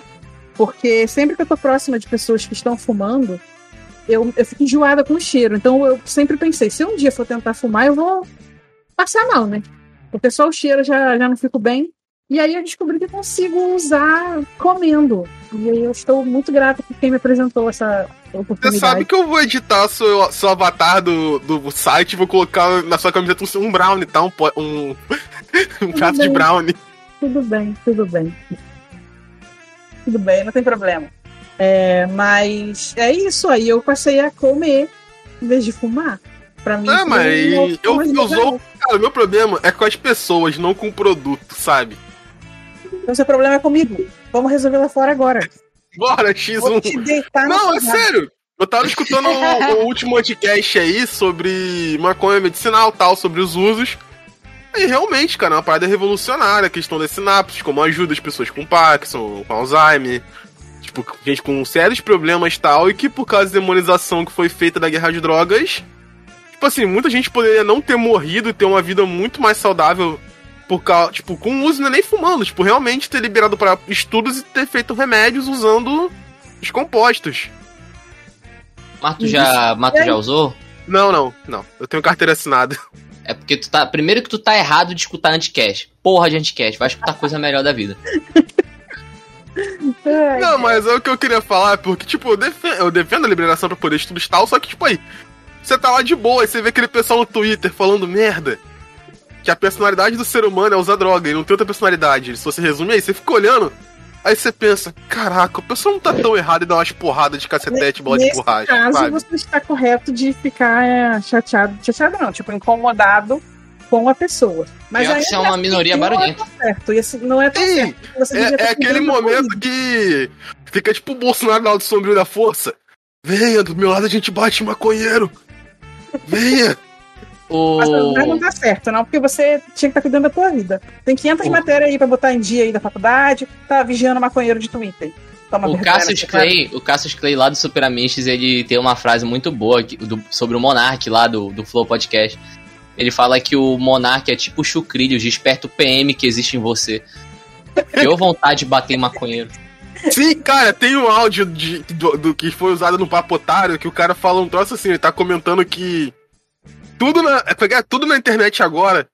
Porque sempre que eu tô próxima de pessoas que estão fumando, eu, eu fico enjoada com o cheiro. Então eu sempre pensei, se um dia for tentar fumar, eu vou passar mal, né? Porque só o cheiro já, já não fico bem. E aí eu descobri que consigo usar comendo. E aí eu estou muito grata por quem me apresentou essa oportunidade. Você sabe que eu vou editar seu, seu avatar do, do site e vou colocar na sua camiseta um brownie, tá? Um, um, um prato de brownie. tudo bem, tudo bem. Tudo bem, não tem problema. É, mas é isso aí, eu passei a comer em vez de fumar. Pra mim, ah, mas eu, eu, eu sou. Cara, o meu problema é com as pessoas, não com o produto, sabe? Então seu problema é comigo. Vamos resolver lá fora agora. Bora, X1. Não, é sério. Eu tava escutando o, o, último podcast aí sobre maconha medicinal tal, sobre os usos. E realmente, cara, é uma parada revolucionária a questão das sinapses, como ajuda as pessoas com Parkinson, com Alzheimer, tipo, gente com sérios problemas tal, e que por causa da demonização que foi feita da guerra de drogas, tipo assim, muita gente poderia não ter morrido e ter uma vida muito mais saudável por causa, tipo, com uso não é nem fumando, tipo, realmente ter liberado para estudos e ter feito remédios usando os compostos. Mato já, Mato já usou? Não, não, não. Eu tenho carteira assinada. É porque tu tá. Primeiro que tu tá errado de escutar anticast. Porra de anticast, vai escutar coisa melhor da vida. Não, mas é o que eu queria falar, porque, tipo, eu defendo, eu defendo a liberação pra poder estudar tal, só que, tipo, aí, você tá lá de boa, aí você vê aquele pessoal no Twitter falando merda. Que a personalidade do ser humano é usar droga e não tem outra personalidade. Se você resume aí, você fica olhando, Aí você pensa, caraca, o pessoal não tá tão errado e dá umas porradas de cacetete, bola de borracha. caso, sabe? você está correto de ficar é, chateado. Chateado não, tipo, incomodado com a pessoa. Mas aí é uma minoria barulhenta. Não é tão certo. E assim, não é tão Sim, certo. É, é aquele momento que fica tipo o Bolsonaro na lado sombrio da força. Venha, do meu lado a gente bate maconheiro. Venha. O... Mas não dá certo, não, porque você tinha que estar tá cuidando da tua vida. Tem 500 o... matérias aí pra botar em dia aí da faculdade, tá vigiando maconheiro de Twitter. Toma o Cassius Clay, o Cassius Clay lá do Super Amishes, ele tem uma frase muito boa do, sobre o Monark lá do, do Flow Podcast. Ele fala que o Monark é tipo o chucrilhos, desperta o PM que existe em você. Deu vontade de bater em maconheiro. Sim, cara, tem um áudio de, do, do, que foi usado no Papotário que o cara fala um troço assim, ele tá comentando que tudo na, pegar tudo na internet agora.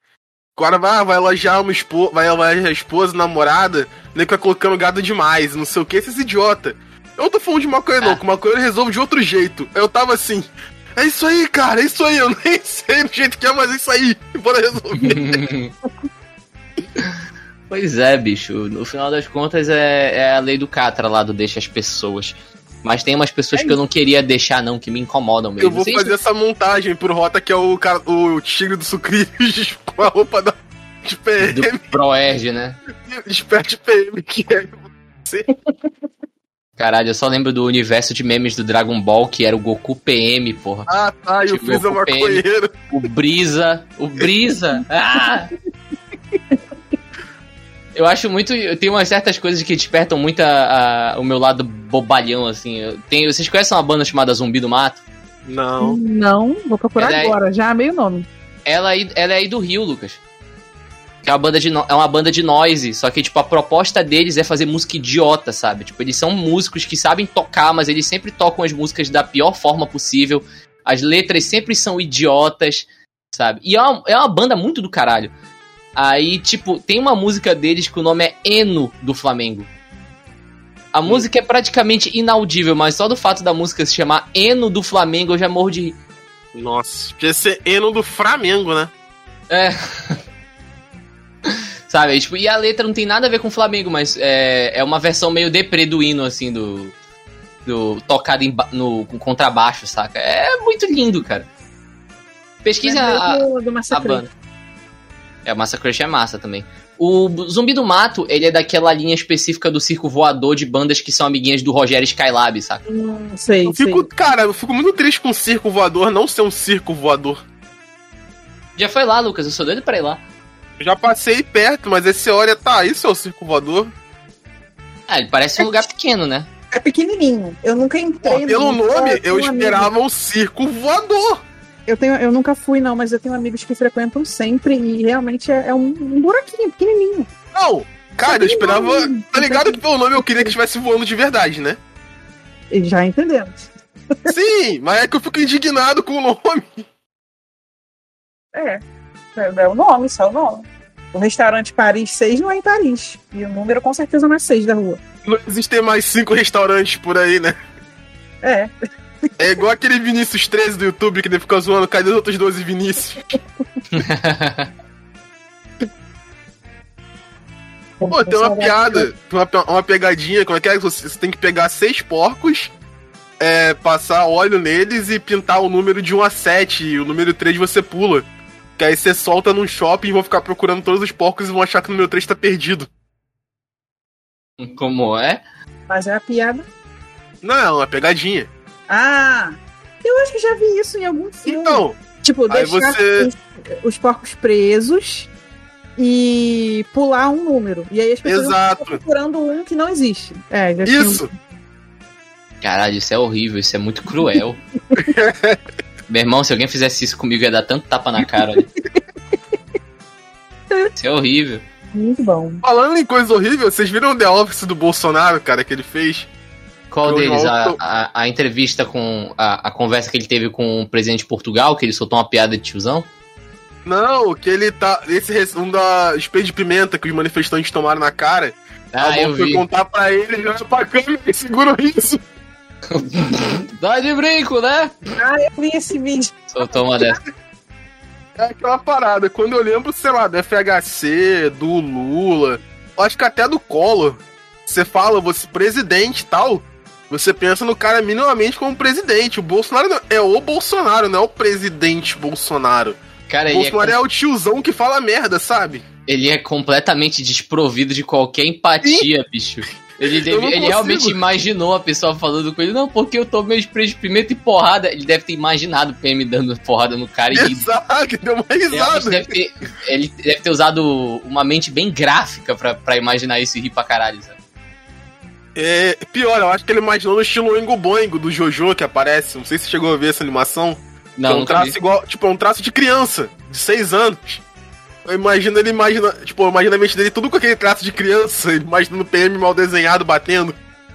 Agora vai, vai elogiar uma esposa, vai elogiar a esposa, namorada, nem que vai colocando gado demais, não sei o que, esses idiota. Eu não tô falando de maconha, não, ah. que maconha resolve de outro jeito. Eu tava assim, é isso aí, cara, é isso aí, eu nem sei do jeito que é, mas é isso aí, bora resolver. pois é, bicho, no final das contas é, é a lei do Catra lá do deixa as pessoas. Mas tem umas pessoas é que eu não queria deixar, não, que me incomodam mesmo. Eu vou fazer essa montagem pro Rota, que é o, cara, o tigre do sucrilhos com a roupa da, de PM. Do Proerge, né? Desperte PM, que é você. Caralho, eu só lembro do universo de memes do Dragon Ball, que era o Goku PM, porra. Ah, tá, e o Freeza Maconheiro. O Brisa, o Brisa. Ah! Eu acho muito. Tem umas certas coisas que despertam muito a, a, o meu lado bobalhão, assim. Tem, vocês conhecem uma banda chamada Zumbi do Mato? Não. Não, vou procurar ela é agora, é, já amei o nome. Ela, é, ela é aí do Rio, Lucas. Que é uma banda de, é uma banda de noise, só que, tipo, a proposta deles é fazer música idiota, sabe? Tipo, eles são músicos que sabem tocar, mas eles sempre tocam as músicas da pior forma possível. As letras sempre são idiotas, sabe? E é uma, é uma banda muito do caralho. Aí, tipo, tem uma música deles que o nome é Eno do Flamengo. A hum. música é praticamente inaudível, mas só do fato da música se chamar Eno do Flamengo eu já morro de rir. Nossa, podia ser Eno do Flamengo, né? É. Sabe, tipo, e a letra não tem nada a ver com o Flamengo, mas é, é uma versão meio deprê do hino, assim, do. do tocado em, no, com contrabaixo, saca? É muito lindo, cara. Pesquisa é a, a banda. É, o Massacre é massa também. O Zumbi do Mato, ele é daquela linha específica do circo voador de bandas que são amiguinhas do Rogério Skylab, saca? Hum, sei, eu fico, sei. Cara, eu fico muito triste com o circo voador não ser um circo voador. Já foi lá, Lucas, eu sou doido pra ir lá. Eu já passei perto, mas esse olha, tá, isso é o circo voador? Ah, ele parece um lugar pequeno, né? É pequenininho. Eu nunca entrei. Pô, pelo nome, eu esperava um circo voador. Eu, tenho, eu nunca fui, não, mas eu tenho amigos que frequentam sempre e realmente é, é um, um, buraquinho pequenininho. Não, cara, eu esperava. Tá ligado que pelo nome eu queria que estivesse voando de verdade, né? Já entendemos. Sim, mas é que eu fico indignado com o nome. É, é, é o nome, só o nome. O restaurante Paris 6 não é em Paris. E o número com certeza não é 6 da rua. Não existem mais cinco restaurantes por aí, né? É. É igual aquele Vinícius 13 do YouTube que ele fica zoando, cadê os outros 12 Vinícius? Pô, tem uma piada, uma, uma pegadinha, como é que é? Você, você tem que pegar seis porcos, é, passar óleo neles e pintar o número de 1 a 7, e o número 3 você pula. Que aí você solta num shopping e vão ficar procurando todos os porcos e vão achar que o número 3 tá perdido. Como é? Mas é a piada. Não, é uma pegadinha. Ah! Eu acho que já vi isso em algum filme. Então, tipo, deixar você- os, os porcos presos e pular um número. E aí as pessoas Exato. procurando um que não existe. É, já tinha- isso. Caralho, isso é horrível, isso é muito cruel. Meu irmão, se alguém fizesse isso comigo, ia dar tanto tapa na cara. olha. Isso é horrível. Muito bom. Falando em coisa horrível, vocês viram o The Office do Bolsonaro, cara, que ele fez? Qual deles? A, volto- a, a entrevista com. A, a conversa que ele teve com o presidente de Portugal, que ele soltou uma piada de tiozão? Não, que ele tá. Esse um da spray de pimenta que os manifestantes tomaram na cara. Ah, a eu foi vi. contar pra ele, ele olha pra câmera e segura o riso. Dá de brinco, né? Ah, eu vi esse vídeo. Soltou uma dessa. É aquela parada. Quando eu lembro, sei lá, do FHC, do Lula, eu acho que até do Collor, você fala, você presidente e tal, você pensa no cara minimamente como presidente. O Bolsonaro não- é o Bolsonaro, não é o presidente Bolsonaro. Cara, O é, Bolsonaro é o tiozão que fala merda, sabe? ele é completamente desprovido de qualquer empatia, bicho. Ele, deve- ele realmente imaginou a pessoa falando com ele, não, porque eu tomei pimenta e porrada. Ele deve ter imaginado o PM dando porrada no cara e Exato, deu uma risada. deve ter, ele deve ter usado uma mente bem gráfica pra imaginar isso e rir pra caralho, sabe? É, pior, eu acho que ele imaginou no estilo Oingo Boingo do Jojo que aparece. Não sei se chegou a ver essa animação. Não, é um traço vi. igual, tipo, é um traço de criança, de 6 anos. Eu imagino ele imagina, tipo, eu imagino a mente dele tudo com aquele traço de criança, imaginando o PM mal desenhado batendo.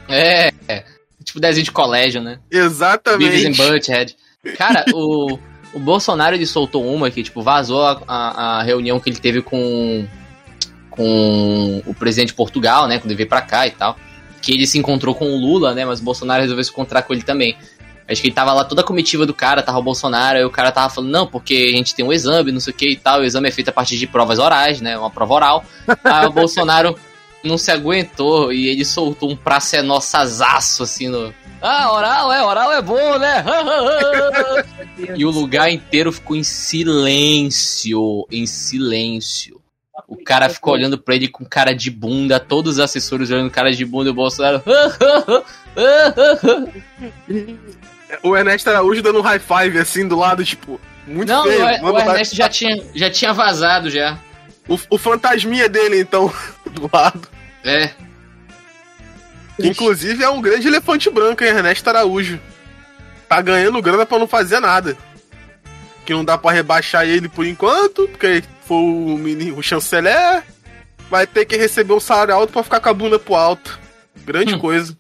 É, é. Tipo desenho de colégio, né? Beavis and Exatamente. Butthead. Cara, o, o Bolsonaro ele soltou uma que, tipo, vazou a, a, a reunião que ele teve com, com o presidente de Portugal, né? Quando ele veio pra cá e tal. Que ele se encontrou com o Lula, né? Mas o Bolsonaro resolveu se encontrar com ele também. Acho que ele tava lá toda a comitiva do cara, tava o Bolsonaro, aí o cara tava falando, não, porque a gente tem um exame, não sei o que e tal, o exame é feito a partir de provas orais, né? Uma prova oral. Aí o Bolsonaro não se aguentou e ele soltou um praça é nossazaço assim no. Ah, oral é, oral é bom, né? E o lugar inteiro ficou em silêncio, em silêncio. O cara ficou olhando pra ele com cara de bunda, todos os assessores olhando cara de bunda e o Bolsonaro. O Ernesto Araújo dando um high five assim do lado, tipo, muito Não, feio. o, o dar- Ernesto já tinha, já tinha vazado já. o, o fantasminha dele, então, do lado. É. Inclusive é um grande elefante branco, hein, Ernesto Araújo. Tá ganhando grana pra não fazer nada. Que não dá pra rebaixar ele por enquanto, porque foi o, menino, o chanceler. Vai ter que receber um salário alto pra ficar com a bunda pro alto. Grande Hum. coisa.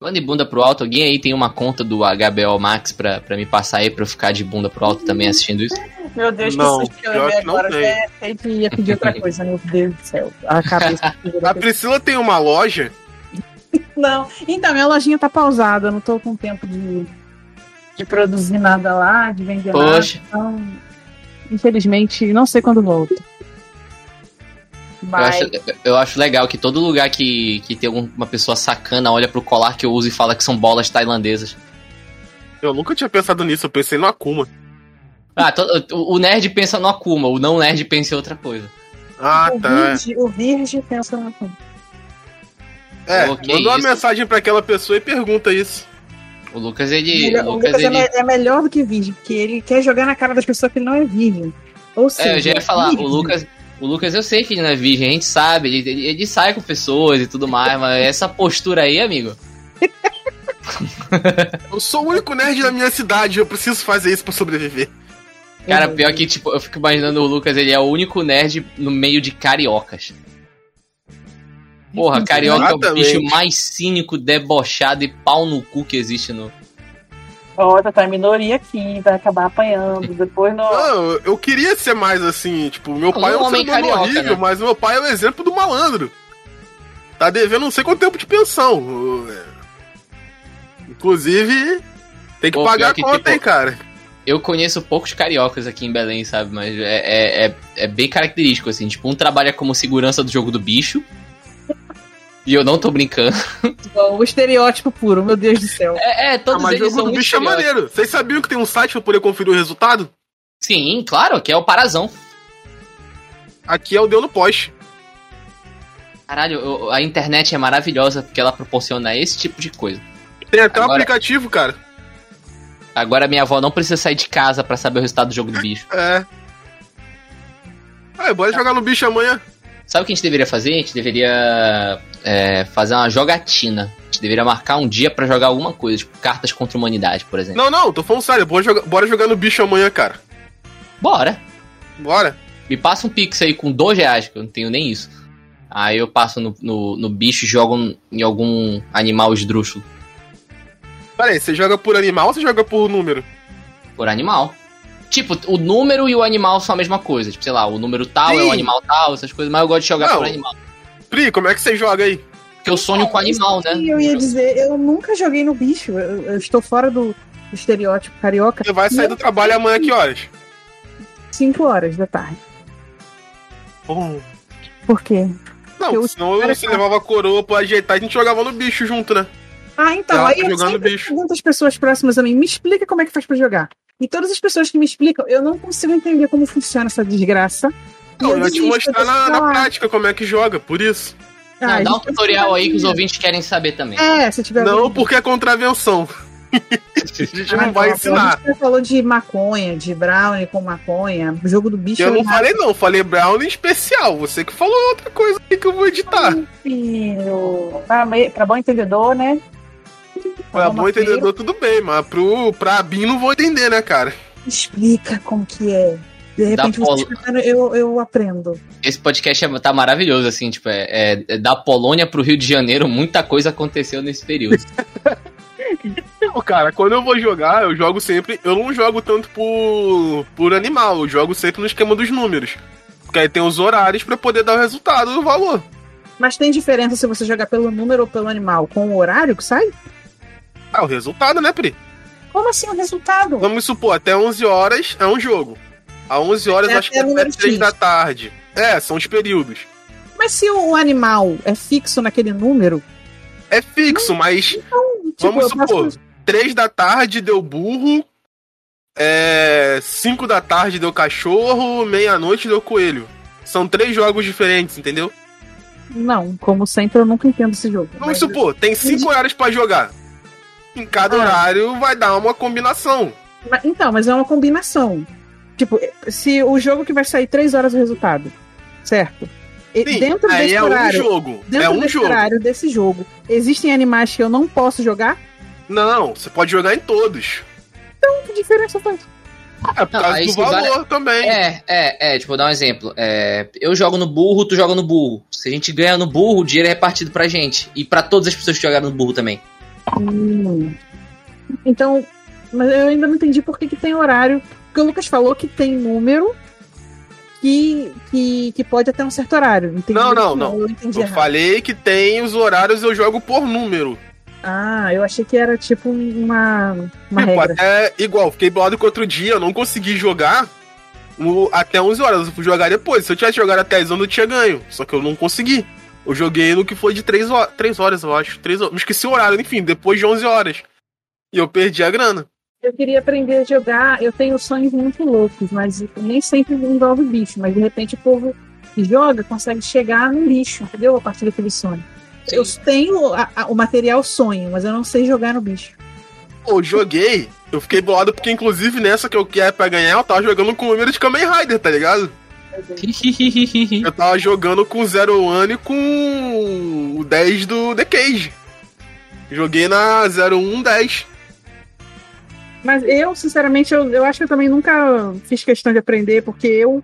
Falando de bunda pro alto, alguém aí tem uma conta do HBO Max pra, pra me passar aí pra eu ficar de bunda pro alto também assistindo isso? Meu Deus, Não, que susto que eu pior levei que não agora. tem. Que ia pedir outra coisa, meu Deus do céu. A cabeça. A Priscila tem uma loja. Não, então, minha lojinha tá pausada, eu não tô com tempo de, de produzir nada lá, de vender Poxa. nada. Então, infelizmente, não sei quando volto. Eu acho, eu acho legal que todo lugar que, que tem alguma pessoa sacana olha pro colar que eu uso e fala que são bolas tailandesas. Eu nunca tinha pensado nisso, eu pensei no Akuma. Ah, to- o o nerd pensa no Akuma, o não nerd pensa em outra coisa. Ah, o, tá. virgem, o virgem pensa na É, Pô, que manda uma isso. mensagem pra aquela pessoa e pergunta isso. O Lucas, ele. Melhor- o o Lucas, Lucas é, ele. me- é melhor do que virgem, porque ele quer jogar na cara das pessoas que ele não é virgem. Ou seja, É, eu já ia falar, o. Lucas. O Lucas, eu sei que ele não é virgem, a gente sabe, ele, ele, ele sai com pessoas e tudo mais, mas essa postura aí, amigo. Eu sou o único nerd da minha cidade, eu preciso fazer isso pra sobreviver. Cara, Uhum. pior que, tipo, eu fico imaginando o Lucas, ele é o único nerd no meio de cariocas. Porra, carioca é o bicho mais cínico, debochado e pau no cu que existe no. Outra tá minoria aqui, vai acabar apanhando. Depois no. Não, eu- queria ser mais assim, tipo, meu pai é um homem carioca, horrível, né? mas meu pai é o exemplo do malandro. Tá devendo não sei quanto tempo de pensão. É. Inclusive, tem que Pô, pagar a que, conta, tipo, hein, cara. eu conheço poucos cariocas aqui em Belém, sabe? Mas é, é, é, é, bem característico, assim. Tipo, um trabalha como segurança do jogo do bicho. E eu não tô brincando. Bom, o estereótipo puro, meu Deus do céu. É, é todos ah, mas eles do bicho é maneiro. Vocês sabiam que tem um site pra poder conferir o resultado? Sim, claro, que é o Parazão. Aqui é o Deu no Poste. Caralho, eu, a internet é maravilhosa porque ela proporciona esse tipo de coisa. Tem até Agora... um aplicativo, cara. Agora minha avó não precisa sair de casa para saber o resultado do jogo do bicho. É. Ah, bora tá. jogar no bicho amanhã. Sabe o que a gente deveria fazer? A gente deveria é, fazer uma jogatina. A gente deveria marcar um dia para jogar alguma coisa, tipo cartas contra a humanidade, por exemplo. Não, não, tô falando sério. Bora jogar, bora jogar no bicho amanhã, cara. Bora. Bora. Me passa um pix aí com dois reais, que eu não tenho nem isso. Aí eu passo no, no, no bicho e jogo em algum animal esdrúxulo. Peraí, você joga por animal ou você joga por número? Por animal. Tipo, o número e o animal são a mesma coisa. Tipo, sei lá, o número tal Sim. é o animal tal, essas coisas, mas eu gosto de jogar Não. por animal. Pri, como é que você joga aí? Porque eu sonho com animal, né? Eu ia dizer, eu nunca joguei no bicho. Eu, eu estou fora do, estereótipo carioca. Você vai sair do trabalho amanhã que horas? 5 horas da tarde. Oh. Por quê? Não, Porque senão você levava a coroa pra ajeitar e a gente jogava no bicho junto, né? Ah, então, Ela aí eu sempre bicho. pergunto às pessoas próximas a mim, me explica como é que faz pra jogar. E todas as pessoas que me explicam, eu não consigo entender como funciona essa desgraça. Não, eu, eu te mostrar na, na, prática como é que joga, por isso. Ah, não, dá um tutorial aí que os ouvintes querem saber também. É, se tiver. Não, porque é contravenção. a gente não vai ensinar. Gente falou de maconha, de brownie com maconha, o jogo do bicho. Eu não falei, não, falei brownie especial. Você que falou outra coisa aí que eu vou editar. Ai, filho. Pra, pra bom entendedor, né? Pra bom entendedor, tudo bem, mas pro, pra Bin não vou entender, né, cara? Explica como que é. De repente, você explicando, eu, eu aprendo. Esse podcast é, tá maravilhoso, assim, tipo, é, é, é da Polônia pro Rio de Janeiro, muita coisa aconteceu nesse período. Não, cara, quando eu vou jogar, eu jogo sempre. Eu não jogo tanto por, por animal, eu jogo sempre no esquema dos números. Porque aí tem os horários para poder dar o resultado do valor. Mas tem diferença se você jogar pelo número ou pelo animal com o horário que sai? Ah, o resultado, né, Pri? Como assim o resultado? Vamos supor, até 11 horas é um jogo. A 11 horas é acho que é até 3 da tarde. É, são os períodos. Mas se o animal é fixo naquele número. É fixo, não, mas. Então, tipo, vamos supor, posso... 3 da tarde deu burro. É, 5 da tarde deu cachorro, meia-noite deu coelho. São três jogos diferentes, entendeu? Não, como sempre, eu nunca entendo esse jogo. Vamos mas... supor, tem 5 horários para jogar. Em cada ah. horário vai dar uma combinação. Então, mas é uma combinação. Tipo, se o jogo que vai sair 3 horas o resultado, certo? Sim, dentro desse é horário, um jogo. Dentro é um desse jogo. horário desse jogo, existem animais que eu não posso jogar? Não, você pode jogar em todos. Então, que diferença faz? É por causa do valor vale... também. É, é, é, tipo, vou dar um exemplo. É, eu jogo no burro, tu joga no burro. Se a gente ganha no burro, o dinheiro é repartido pra gente. E para todas as pessoas que jogaram no burro também. Hum. Então, mas eu ainda não entendi por que, que tem horário. Porque o Lucas falou que tem número que, que, que pode até um certo horário. Entendi não, não, não. Eu, eu falei que tem os horários, eu jogo por número. Ah, eu achei que era tipo uma, uma tipo, regra. Até igual, fiquei bolado que outro dia eu não consegui jogar até 11 horas. Eu fui jogar depois. Se eu tivesse jogado até 10 anos, eu tinha ganho. Só que eu não consegui. Eu joguei no que foi de 3 horas, 3 horas eu acho. 3 horas. Me esqueci o horário, enfim, depois de 11 horas. E eu perdi a grana. Eu queria aprender a jogar. Eu tenho sonhos muito loucos, mas nem sempre envolve bicho. Mas de repente o povo que joga consegue chegar no lixo, entendeu? A partir daquele sonho. Eu tenho a, a, o material sonho, mas eu não sei jogar no bicho. Eu joguei, eu fiquei bolado porque, inclusive, nessa que eu quero pra ganhar, eu tava jogando com o número de Kamen Rider, tá ligado? Eu tava jogando com o Zero One e com o 10 do The Cage. Joguei na 0110. Mas eu, sinceramente, eu, eu acho que eu também nunca fiz questão de aprender, porque eu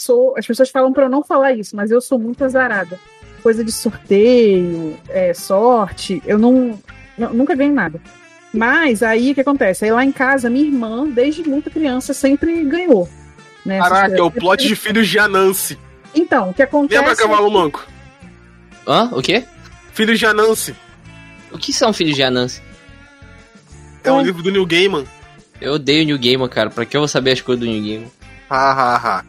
sou. As pessoas falam para eu não falar isso, mas eu sou muito azarada coisa de sorteio, é, sorte, eu não, não, nunca ganhei nada. Mas aí o que acontece? Aí lá em casa, minha irmã, desde muita criança, sempre ganhou. Né, Caraca, é o plot de Filhos de Anansi. Então, o que acontece. Lembra Cavalo Manco? Hã? O quê? Filhos de Anansi. O que são Filhos de Anansi? É um livro do Neil Gaiman. Eu odeio New Gamer, cara. Pra que eu vou saber as coisas do New Gamer? Hahaha.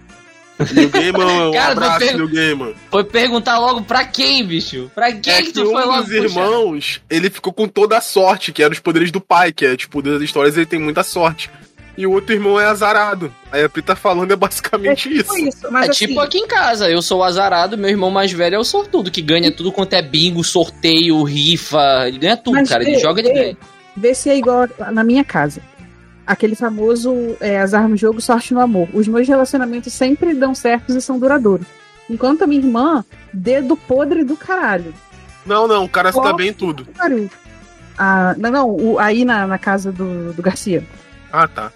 New Gamer, um Cara, abraço, foi per- New Gamer. Foi perguntar logo pra quem, bicho? Pra quem É que que tu foi um logo dos puxar? irmãos, ele ficou com toda a sorte, que era os poderes do pai, que é, tipo, das histórias ele tem muita sorte. E o outro irmão é azarado. Aí a Pri tá falando é basicamente tipo isso. isso. Mas é assim, tipo aqui em casa, eu sou o azarado, meu irmão mais velho é o sortudo, que ganha tudo quanto é bingo, sorteio, rifa, ele ganha tudo, Mas cara. vê, Ele joga, ele vê. ganha. vê se é igual na minha casa. Aquele famoso é, azar no jogo, sorte no amor. Os meus relacionamentos sempre dão certos e são duradouros. Enquanto a minha irmã, dedo podre do caralho. Não, não, o cara se dá bem em tudo. Ah, não, não, o- aí na, na casa do, do Garcia. Ah, tá.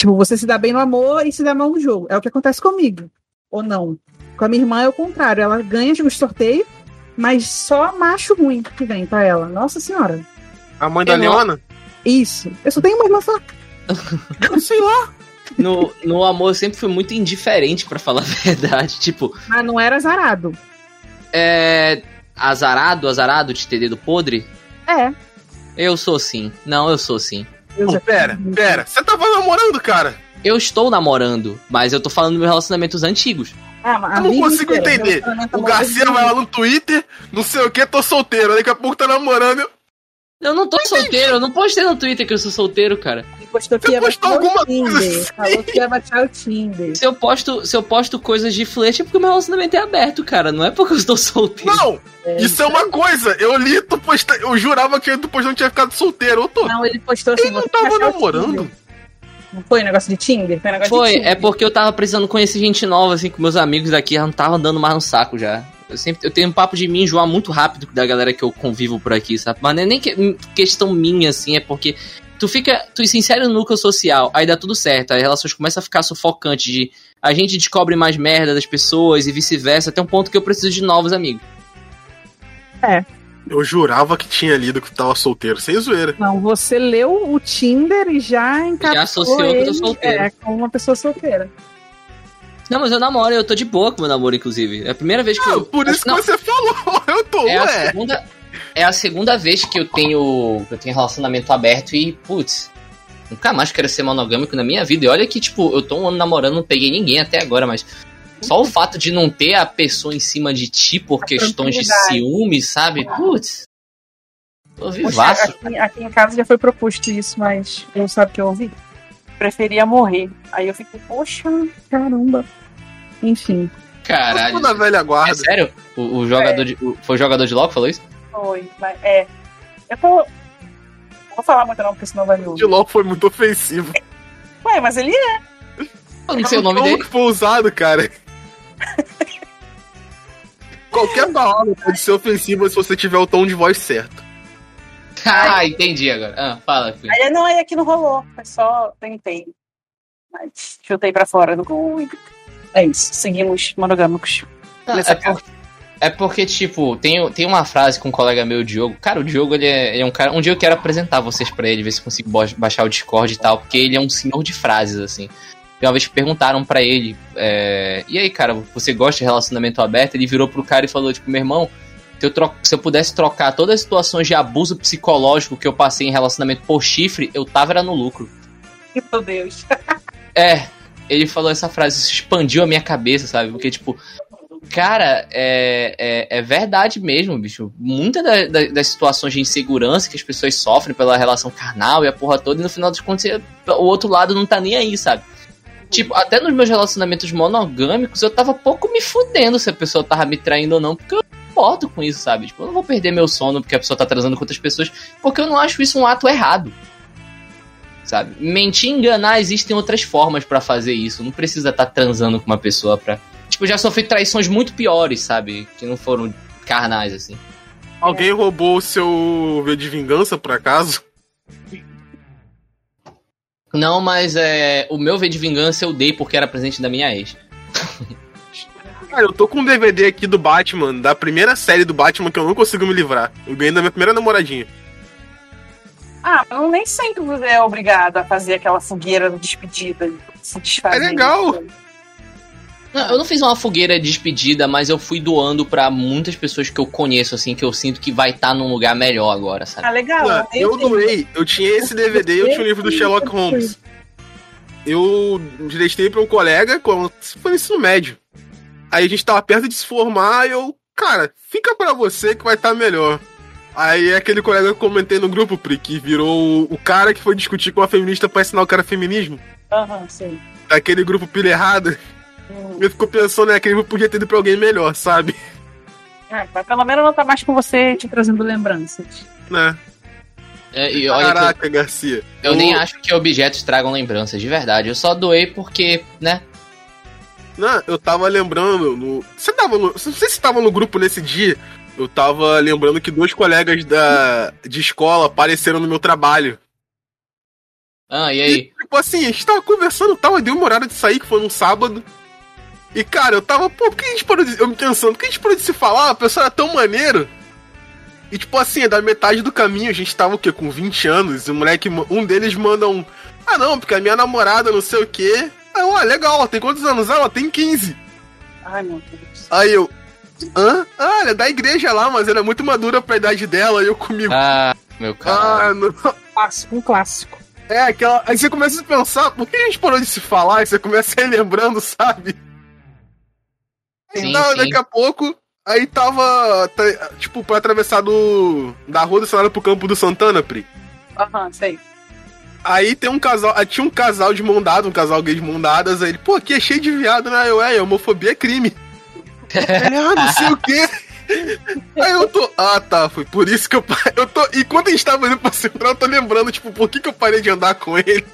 Tipo, você se dá bem no amor e se dá mal no jogo. É o que acontece comigo. Ou não. Com a minha irmã é o contrário. Ela ganha os sorteios, mas só macho ruim que vem pra ela. Nossa senhora. A mãe da Eu não- Leona? Isso. Eu só tenho uma irmã só. Sei lá. No, no amor eu sempre fui muito indiferente, pra falar a verdade. Tipo, Mas não era azarado. é. Azarado, azarado de ter dedo podre? É. Eu sou sim. Não, eu sou sim. Eu Não, já- pera, pera. Você tava namorando, cara? Eu estou namorando, mas eu tô falando dos meus relacionamentos antigos. Ah, mas a Eu não consigo inteira, entender. O Garcia vai lá no Twitter, não sei o que, tô solteiro. Daqui a pouco tá namorando. Eu não tô solteiro, eu não postei no Twitter que eu sou solteiro, cara. Postou que ia baixar o alguma Tinder. coisa assim? Falou que ia baixar o Tinder. Se eu posto, se eu posto coisas de flerte é porque o meu relacionamento é aberto, cara. Não é porque eu estou solteiro. Não, isso é uma coisa. Eu li, tu posta... eu jurava que tu postou não tinha ficado solteiro. Eu tô. Não, ele postou assim. Ele não tava namorando? Não foi negócio de Tinder? Foi negócio Foi, de Tinder. é porque eu tava precisando conhecer gente nova, assim, com meus amigos daqui, já não tava andando mais no saco já. Eu sempre eu tenho um papo de mim enjoar muito rápido da galera que eu convivo por aqui, sabe? Mas não é nem que- questão minha, assim, é porque tu fica, tu se insere no núcleo social, aí dá tudo certo, aí as relações começam a ficar sufocantes de a gente descobre mais merda das pessoas e vice-versa, até um ponto que eu preciso de novos amigos. Eu jurava que tinha lido que tu tava solteiro, sem zoeira. Não, você leu o Tinder e já encaixou associou que eu tô ele, solteiro. É, com uma pessoa solteira. Não, mas eu namoro, eu tô de boa com meu namoro, inclusive. É a primeira vez que Ah, eu. por isso Não, que você falou. Eu tô, É a, ué. segunda, é a segunda vez que eu tenho que eu tenho relacionamento aberto e, putz, nunca mais quero ser monogâmico na minha vida. E olha que, tipo, eu tô um ano namorando, não peguei ninguém até agora, mas só o fato de não ter a pessoa em cima de ti por questões de ciúme, sabe? Putz. Tô Poxa, vivaço. aqui, aqui em casa já foi proposto isso, mas eu sabe o que eu ouvi? Preferia morrer. Aí eu fiquei, poxa, caramba. Enfim. Caralho. Na velha É guarda. sério? O, o jogador de. o- foi o jogador de LOL que falou isso? Foi, mas é. Eu tô. Não vou falar muito não, porque senão vai me De ouvir. LOL foi muito ofensivo. Ué, mas ele é. Eu não sei o nome dele. que foi usado, cara? Qualquer palavra pode ser ofensiva se você tiver o tom de voz certo. Ah, entendi agora. Ah, fala, Queen. Aí não, aí aqui não rolou. Foi só tentei. Mas chutei pra fora do gol. É isso. Seguimos monogâmicos. Ah, nessa é, por- é porque, tipo, tem, tem uma frase com um colega meu, o Diogo. Cara, o Diogo, ele é, ele é um cara. Um dia eu quero apresentar vocês pra ele, ver se consigo baixar o Discord e tal, porque ele é um senhor de frases, assim. E uma vez perguntaram pra ele, é, e aí, cara, você gosta de relacionamento aberto? Ele virou pro cara e falou, tipo, meu irmão, se eu, tro- se eu pudesse trocar todas as situações de abuso psicológico que eu passei em relacionamento por chifre, eu tava era no lucro. Meu Deus. É, ele falou essa frase, isso expandiu a minha cabeça, sabe? Porque, tipo, cara, é, é, é verdade mesmo, bicho. Muitas da- da- das situações de insegurança que as pessoas sofrem pela relação carnal e a porra toda, e no final das contas, o outro lado não tá nem aí, sabe? Tipo, até nos meus relacionamentos monogâmicos, eu tava pouco me fudendo se a pessoa tava me traindo ou não, porque eu não importo com isso, sabe? Tipo, eu não vou perder meu sono porque a pessoa tá transando com outras pessoas, porque eu não acho isso um ato errado sabe? Mentir enganar, existem outras formas pra fazer isso. Não precisa estar transando com uma pessoa pra. Tipo, eu já sofri traições muito piores, sabe? Que não foram carnais, assim. Alguém roubou o seu V de vingança, por acaso? Não, mas é, o meu V de vingança eu dei porque era presente da minha ex. Cara, eu tô com um DVD aqui do Batman, da primeira série do Batman que eu não consigo me livrar. Eu ganhei da minha primeira namoradinha. Ah, eu nem sempre você é obrigado a fazer aquela fogueira de despedida. Se desfazer. É legal. Não, eu não fiz uma fogueira de despedida, mas eu fui doando para muitas pessoas que eu conheço, assim, que eu sinto que vai estar tá num lugar melhor agora, sabe? Ah, legal. Não, eu doei, eu tinha esse DVD e eu tinha o livro do Sherlock Holmes. Eu direstei pra um colega, quando foi no ensino médio. Aí a gente tava perto de se formar e eu, cara, fica para você que vai estar tá melhor. Aí aquele colega que eu comentei no grupo, Pri, que virou o cara que foi discutir com a feminista pra ensinar o cara feminismo. Aham, uhum, sim. Aquele grupo pilha errado. Eu fico pensando, né, aquele podia ter ido pra alguém melhor, sabe? É, mas pelo menos não tá mais com você te trazendo lembranças. Né? É, e olha Caraca, eu, Garcia. Eu, eu nem acho que objetos tragam lembranças, de verdade. Eu só doei porque, né? Não, eu tava lembrando. No... Você tava no. Não sei se você tava no grupo nesse dia. Eu tava lembrando que dois colegas da... de escola apareceram no meu trabalho. Ah, e aí? E, tipo assim, a gente tava conversando e tal, deu uma hora de sair, que foi num sábado. E, cara, eu tava, pô, por que a gente parou de. Eu me pensando, por que a gente parou de se falar? A pessoa era tão maneiro. E, tipo assim, da metade do caminho, a gente tava o quê? Com 20 anos. E o moleque, um deles manda um. Ah, não, porque a minha namorada não sei o quê. Ah, legal, tem quantos anos? Ah, ela tem 15. Ai, meu Deus. Aí eu. Hã? Ah, ela é da igreja lá, mas ela é muito madura pra idade dela. E eu comigo. Ah, meu cara. Ah, não. Clássico, um clássico. É, aquela. Aí você começa a pensar, por que a gente parou de se falar? E você começa a ir lembrando, sabe? Sim, então, sim. daqui a pouco, aí tava, tá, tipo, pra atravessar do, da rua do cenário pro campo do Santana, Pri. Aham, uhum, sei. Aí tem um casal, tinha um casal de mão dada, um casal gay de mão dadas, aí ele, pô, aqui é cheio de viado, né? Eu, é, homofobia é crime. ele, ah, não sei o quê. Aí eu tô, ah tá, foi por isso que eu eu tô, e quando a gente tava indo pra central, eu tô lembrando, tipo, por que que eu parei de andar com ele?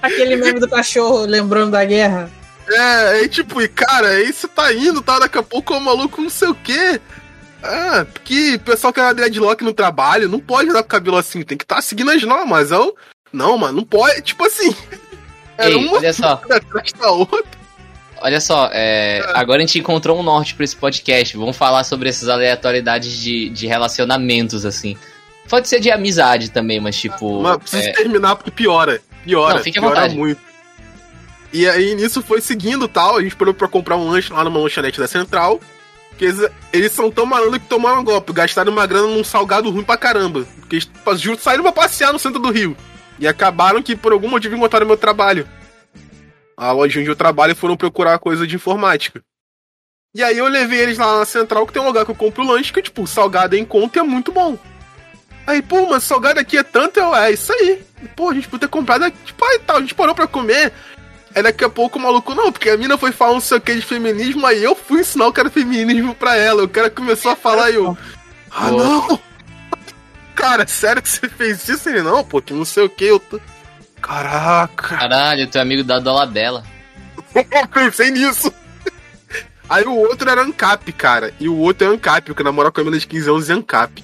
Aquele meme do cachorro lembrando da guerra. É, aí tipo, e cara, aí você tá indo, tá? Daqui a pouco o maluco não sei o quê. Ah, porque o pessoal que é dreadlock no trabalho não pode andar com cabelo assim, tem que estar tá seguindo as normas. Eu, não, mano, não pode. Tipo assim. Era Ei, uma olha só. atrás da outra. Olha só, é, é. agora a gente encontrou um norte para esse podcast. Vamos falar sobre essas aleatoriedades de, de relacionamentos, assim. Pode ser de amizade também, mas tipo. Mas precisa é... terminar porque piora. Piora. Não, fique à piora vontade. muito. E aí nisso foi seguindo tal, a gente parou pra comprar um lanche lá numa lanchonete da Central. Que eles, eles são tão malandros que tomaram um golpe, gastaram uma grana num salgado ruim pra caramba. Porque eles juro, saíram pra passear no centro do Rio. E acabaram que por algum motivo encontraram meu trabalho. A loja onde eu trabalho foram procurar coisa de informática. E aí eu levei eles lá na central, que tem um lugar que eu compro lanche, que, tipo, salgado em conta é muito bom. Aí, pô, mas salgado aqui é tanto, eu, é isso aí. Pô, a gente podia ter comprado aqui, tipo, aí tal, a gente parou pra comer. Aí daqui a pouco o maluco, não, porque a mina foi falar um sei o que de feminismo, aí eu fui ensinar o cara feminismo pra ela. O cara começou a falar e eu. Ah, não! Cara, sério que você fez isso? Ele, não, pô, que não sei o que, eu tô. Caraca! Caralho, é amigo da Dolabella. Pensei nisso! Aí o outro era ANCAP, cara. E o outro é ANCAP, porque namora com a menina de 15 anos é ANCAP.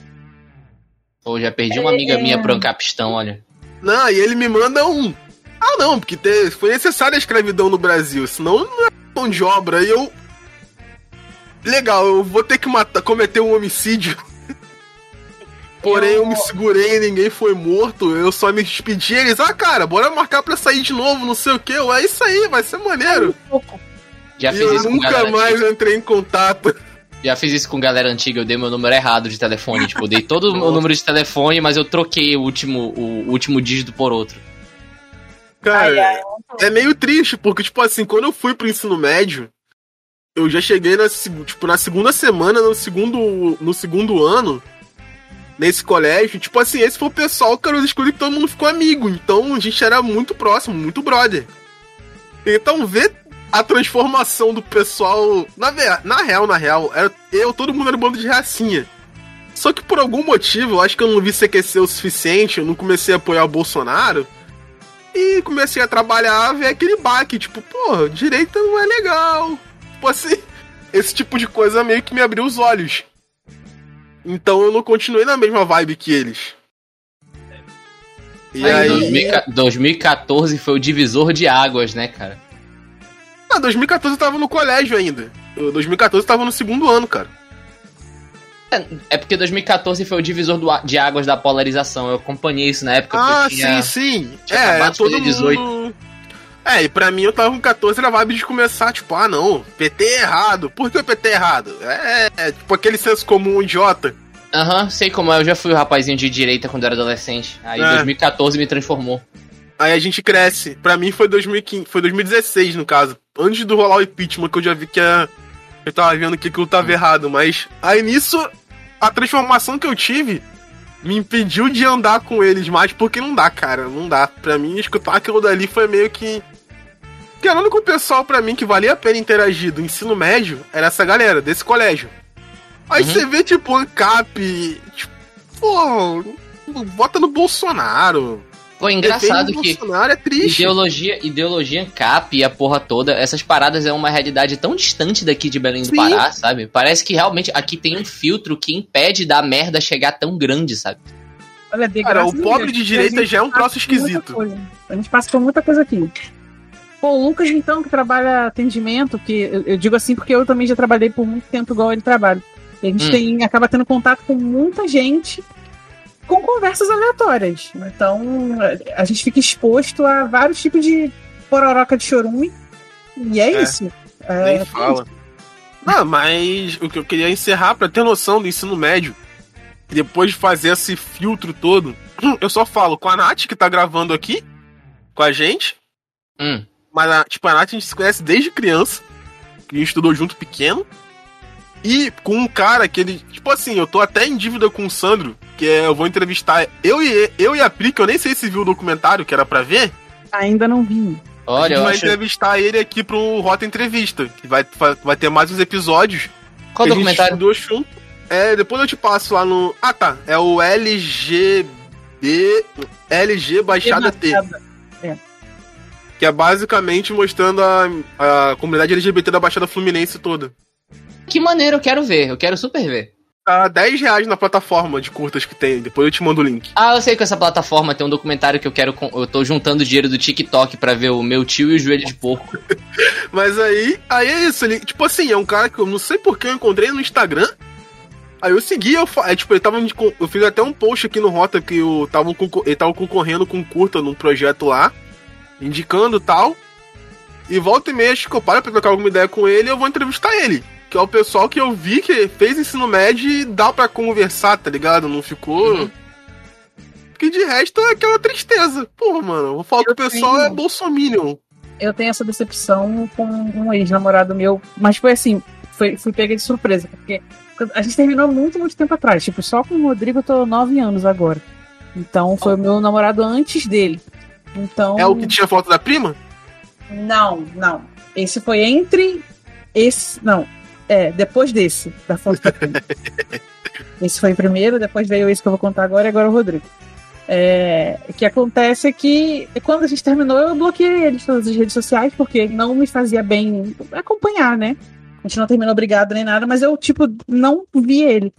Pô, já perdi uma amiga minha pro ANCAPistão, olha. Não, e ele me manda um. Ah, não, porque te, foi necessária a escravidão no Brasil, senão não é mão de obra. E eu. Legal, eu vou ter que matar, cometer um homicídio. Porém, eu... eu me segurei, ninguém foi morto, eu só me despedi. Eles, ah, cara, bora marcar pra sair de novo, não sei o que. É isso aí, vai ser maneiro. Já e eu nunca mais antiga. entrei em contato. Já fiz isso com galera antiga, eu dei meu número errado de telefone. tipo, eu dei todo o meu número de telefone, mas eu troquei o último, o último dígito por outro. Cara, ai, ai, é meio triste, porque, tipo assim, quando eu fui pro ensino médio, eu já cheguei na, tipo, na segunda semana, no segundo, no segundo ano, nesse colégio. Tipo assim, esse foi o pessoal que eu descobri que todo mundo ficou amigo. Então a gente era muito próximo, muito brother. Então ver a transformação do pessoal. Na, na real, na real, era, eu, todo mundo era um bando de racinha. Só que por algum motivo, eu acho que eu não vi se aquecer o suficiente, eu não comecei a apoiar o Bolsonaro. E comecei a trabalhar, ver aquele baque, tipo, pô, direita não é legal. Tipo assim, esse tipo de coisa meio que me abriu os olhos. Então eu não continuei na mesma vibe que eles. E aí, aí... 2014 foi o divisor de águas, né, cara? Ah, 2014 eu tava no colégio ainda. 2014 eu tava no segundo ano, cara. É, é porque 2014 foi o divisor do, de águas da polarização. Eu acompanhei isso na época. Ah, tinha, sim, sim. Tinha é, todo mundo... É, e pra mim eu tava com 14 era vibe de começar, tipo, ah não, PT é errado. Por que o PT é errado? É, é tipo aquele senso comum idiota. Aham, uhum, sei como é, eu já fui o rapazinho de direita quando era adolescente. Aí é. 2014 me transformou. Aí a gente cresce. Pra mim foi 2015, foi 2016 no caso. Antes do rolar o impeachment, que eu já vi que a, eu tava vendo que aquilo tava errado. Mas aí nisso, a transformação que eu tive me impediu de andar com eles mais, porque não dá, cara. Não dá. Pra mim, escutar aquilo dali foi meio que porque o único pessoal para mim que valia a pena interagir do ensino médio era essa galera, desse colégio. Aí uhum. você vê, tipo, ANCAP, tipo, pô, bota no Bolsonaro. Pô, engraçado que é triste. ideologia, ideologia ANCAP e a porra toda, essas paradas é uma realidade tão distante daqui de Belém do Sim. Pará, sabe? Parece que realmente aqui tem um filtro que impede da merda chegar tão grande, sabe? Olha, Cara, o pobre de direita já é um troço esquisito. A gente passa por muita coisa aqui. Pô, o Lucas, então, que trabalha atendimento, que eu, eu, digo assim porque eu também já trabalhei por muito tempo igual ele trabalha. E a gente hum. tem, acaba tendo contato com muita gente com conversas aleatórias. Então, a gente fica exposto a vários tipos de pororoca de chorume. E é, é isso. É, nem fala. Não, mas o que eu queria encerrar para ter noção do ensino médio, depois de fazer esse filtro todo, eu só falo com a Nath, que tá gravando aqui, com a gente. Hum. Mas, a, tipo, a Nath a gente se conhece desde criança. Que a gente estudou junto pequeno. E com um cara que ele. Tipo assim, eu tô até em dívida com o Sandro. Que é, eu vou entrevistar eu e, eu e a Pri, que eu nem sei se viu o documentário que era pra ver. Ainda não vi. Olha, a gente vai acho... entrevistar ele aqui pro Rota Entrevista. Que vai, vai ter mais uns episódios. Qual documentário? Junto. É, depois eu te passo lá no. Ah tá. É o LGB. LG Baixada T. É que é basicamente mostrando a, a comunidade LGBT da Baixada Fluminense toda. Que maneiro, eu quero ver, eu quero super ver. Tá 10 reais na plataforma de curtas que tem, depois eu te mando o link. Ah, eu sei que essa plataforma tem um documentário que eu quero. Eu tô juntando dinheiro do TikTok para ver o meu tio e o joelho de porco. Mas aí, aí é isso, ele, tipo assim, é um cara que eu não sei porque eu encontrei no Instagram. Aí eu segui, eu, é, tipo, ele tava. Eu fiz até um post aqui no Rota que eu tava, ele tava concorrendo com curta num projeto lá indicando tal. E volta e meia, acho que eu paro pra trocar alguma ideia com ele eu vou entrevistar ele. Que é o pessoal que eu vi que fez ensino médio e dá pra conversar, tá ligado? Não ficou. Uhum. Porque de resto é aquela tristeza. Porra, mano, eu falo que o pessoal tenho... é bolsominion. Eu tenho essa decepção com um ex-namorado meu, mas foi assim, foi, fui pega de surpresa, porque a gente terminou muito, muito tempo atrás. Tipo, só com o Rodrigo eu tô nove anos agora. Então foi o meu namorado antes dele. Então. É o que tinha foto da prima? Não, não. Esse foi entre. Esse. Não. É, depois desse, da foto esse foi o primeiro, depois veio esse que eu vou contar agora e agora o Rodrigo. É, o que acontece é que quando a gente terminou, eu bloqueei ele de todas as redes sociais, porque não me fazia bem acompanhar, né? A gente não terminou brigado nem nada, mas eu, tipo, não vi ele.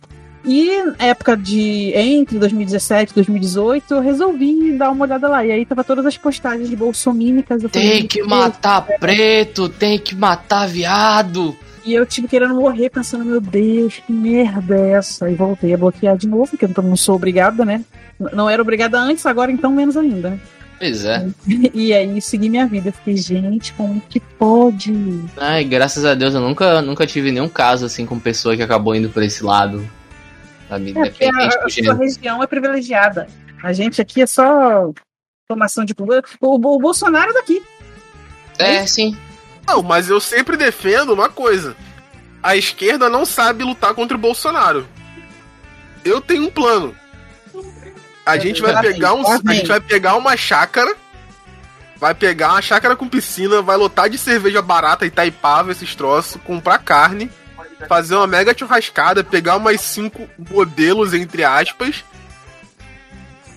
E época de entre 2017 e 2018, eu resolvi dar uma olhada lá. E aí tava todas as postagens de bolsomínicas. Tem que matar preto, tem que matar viado. E eu tive querendo morrer, pensando, meu Deus, que merda é essa? E voltei a bloquear de novo, porque eu não sou obrigada, né? Não era obrigada antes, agora então menos ainda. Né? Pois é. E aí segui minha vida. Eu fiquei, gente, como que pode? Ai, graças a Deus eu nunca, nunca tive nenhum caso assim com pessoa que acabou indo por esse lado. Sabe? É, a, a sua região é privilegiada. A gente aqui é só formação de. O, o, o Bolsonaro é daqui. É, é sim. Não, mas eu sempre defendo uma coisa. A esquerda não sabe lutar contra o Bolsonaro. Eu tenho um plano. A gente vai pegar um, a gente vai pegar uma chácara, vai pegar uma chácara com piscina, vai lotar de cerveja barata e taipava esses troços, comprar carne fazer uma mega churrascada, pegar umas cinco modelos, entre aspas.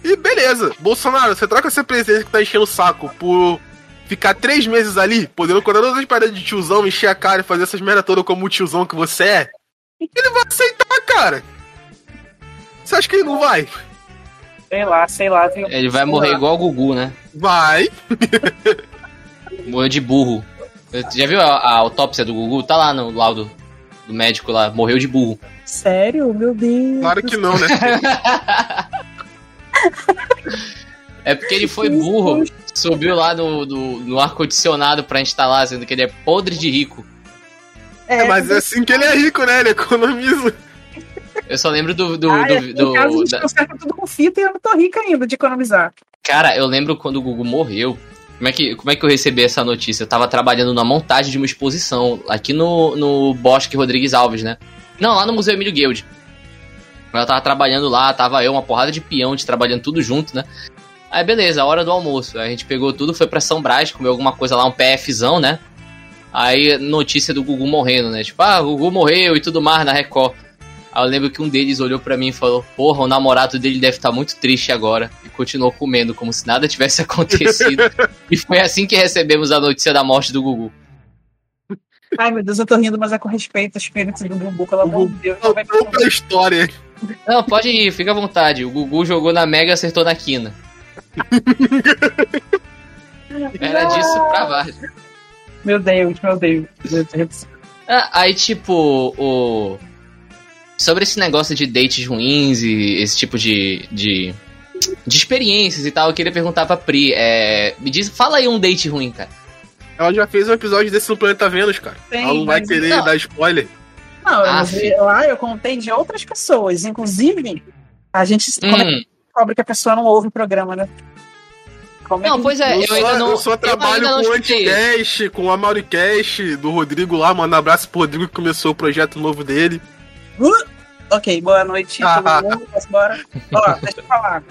E beleza, Bolsonaro, você troca essa presidente que tá enchendo o saco por ficar três meses ali, podendo cortar todas as paredes de tiozão, encher a cara e fazer essas merda toda como o tiozão que você é. Ele vai aceitar, cara. Você acha que ele não vai? Sei lá, sei lá. Viu? Ele vai sei morrer lá. igual o Gugu, né? Vai. Morreu de burro. Você já viu a, a autópsia do Gugu? Tá lá no laudo do médico lá, morreu de burro. Sério? Meu Deus. Claro que não, né? é porque ele foi burro. subiu lá no, no, no ar-condicionado pra instalar, sendo que ele é podre de rico. É, mas é assim que ele é rico, né? Ele economiza. Eu só lembro do. do, ah, do, do, caso, a gente da... conserta tudo com fita e eu não tô rica ainda de economizar. Cara, eu lembro quando o Gugu morreu. Como é, que, como é que eu recebi essa notícia? Eu tava trabalhando na montagem de uma exposição aqui no, no Bosque Rodrigues Alves, né? Não, lá no Museu Emílio Guild. Eu tava trabalhando lá, tava eu, uma porrada de peão, de trabalhando tudo junto, né? Aí beleza, a hora do almoço. Aí a gente pegou tudo, foi pra São Brás, comeu alguma coisa lá, um PFzão, né? Aí notícia do Gugu morrendo, né? Tipo, ah, o Gugu morreu e tudo mais na Record. Aí eu lembro que um deles olhou para mim e falou: Porra, o namorado dele deve estar tá muito triste agora. E continuou comendo, como se nada tivesse acontecido. e foi assim que recebemos a notícia da morte do Gugu. Ai, meu Deus, eu tô rindo, mas é com respeito aos espíritos do Gugu, pelo amor de Deus. Não vai a história. Não, pode ir, fica à vontade. O Gugu jogou na Mega e acertou na quina. Era disso pra baixo. Meu Deus, meu Deus. Meu Deus. Ah, aí, tipo, o sobre esse negócio de dates ruins e esse tipo de, de, de experiências e tal, eu queria perguntar pra Pri. É, me diz, fala aí um date ruim, cara. Ela já fez um episódio desse no Planeta Vênus, cara. Sim, Ela não vai querer não. dar spoiler. Não, eu, ah, lá eu contei de outras pessoas. Inclusive, a gente hum. Descobre que a pessoa não ouve o programa, né? Como é não, pois é, eu, eu, ainda não. Eu só trabalho com o Anticast, com o Amauricast do Rodrigo lá. Manda um abraço pro Rodrigo que começou o projeto novo dele. Uh, ok, boa noite todo mundo. Posso embora? Ó, deixa eu falar.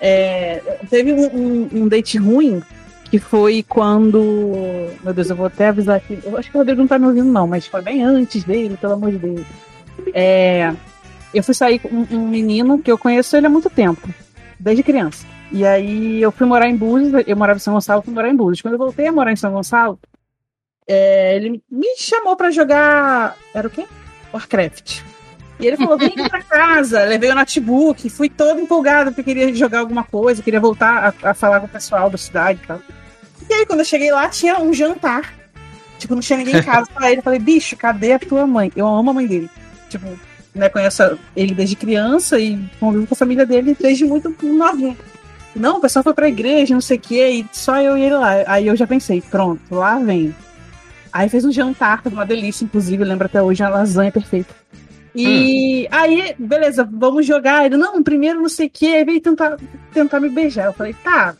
É, teve um, um, um, date ruim que foi quando. Meu Deus, eu vou até avisar aqui. Eu acho que o Rodrigo não tá me ouvindo, não, mas foi bem antes dele, pelo amor de Deus. É, eu fui sair com um, um menino que eu conheço ele há muito tempo, desde criança. E aí eu fui morar em Búzios, eu morava em São Gonçalo, fui morar em Búzios. Quando eu voltei a morar em São Gonçalo, é, ele me chamou para jogar. Era o quê? Warcraft. E ele falou: vem pra casa, levei o notebook, fui todo empolgado porque queria jogar alguma coisa, queria voltar a, a falar com o pessoal da cidade e tal. E aí, quando eu cheguei lá, tinha um jantar. Tipo, não tinha ninguém em casa pra ele. Eu falei, bicho, cadê a tua mãe? Eu amo a mãe dele. Tipo, né, conheço ele desde criança e convivo com a família dele desde muito novinho. Não, o pessoal foi pra igreja, não sei o quê, e só eu e ele lá. Aí eu já pensei, pronto, lá vem. Aí fez um jantar, uma delícia, inclusive, lembro até hoje, a lasanha perfeita. E hum. aí, beleza, vamos jogar. Ele, não, primeiro não sei o que, veio tentar, tentar me beijar. Eu falei, tá,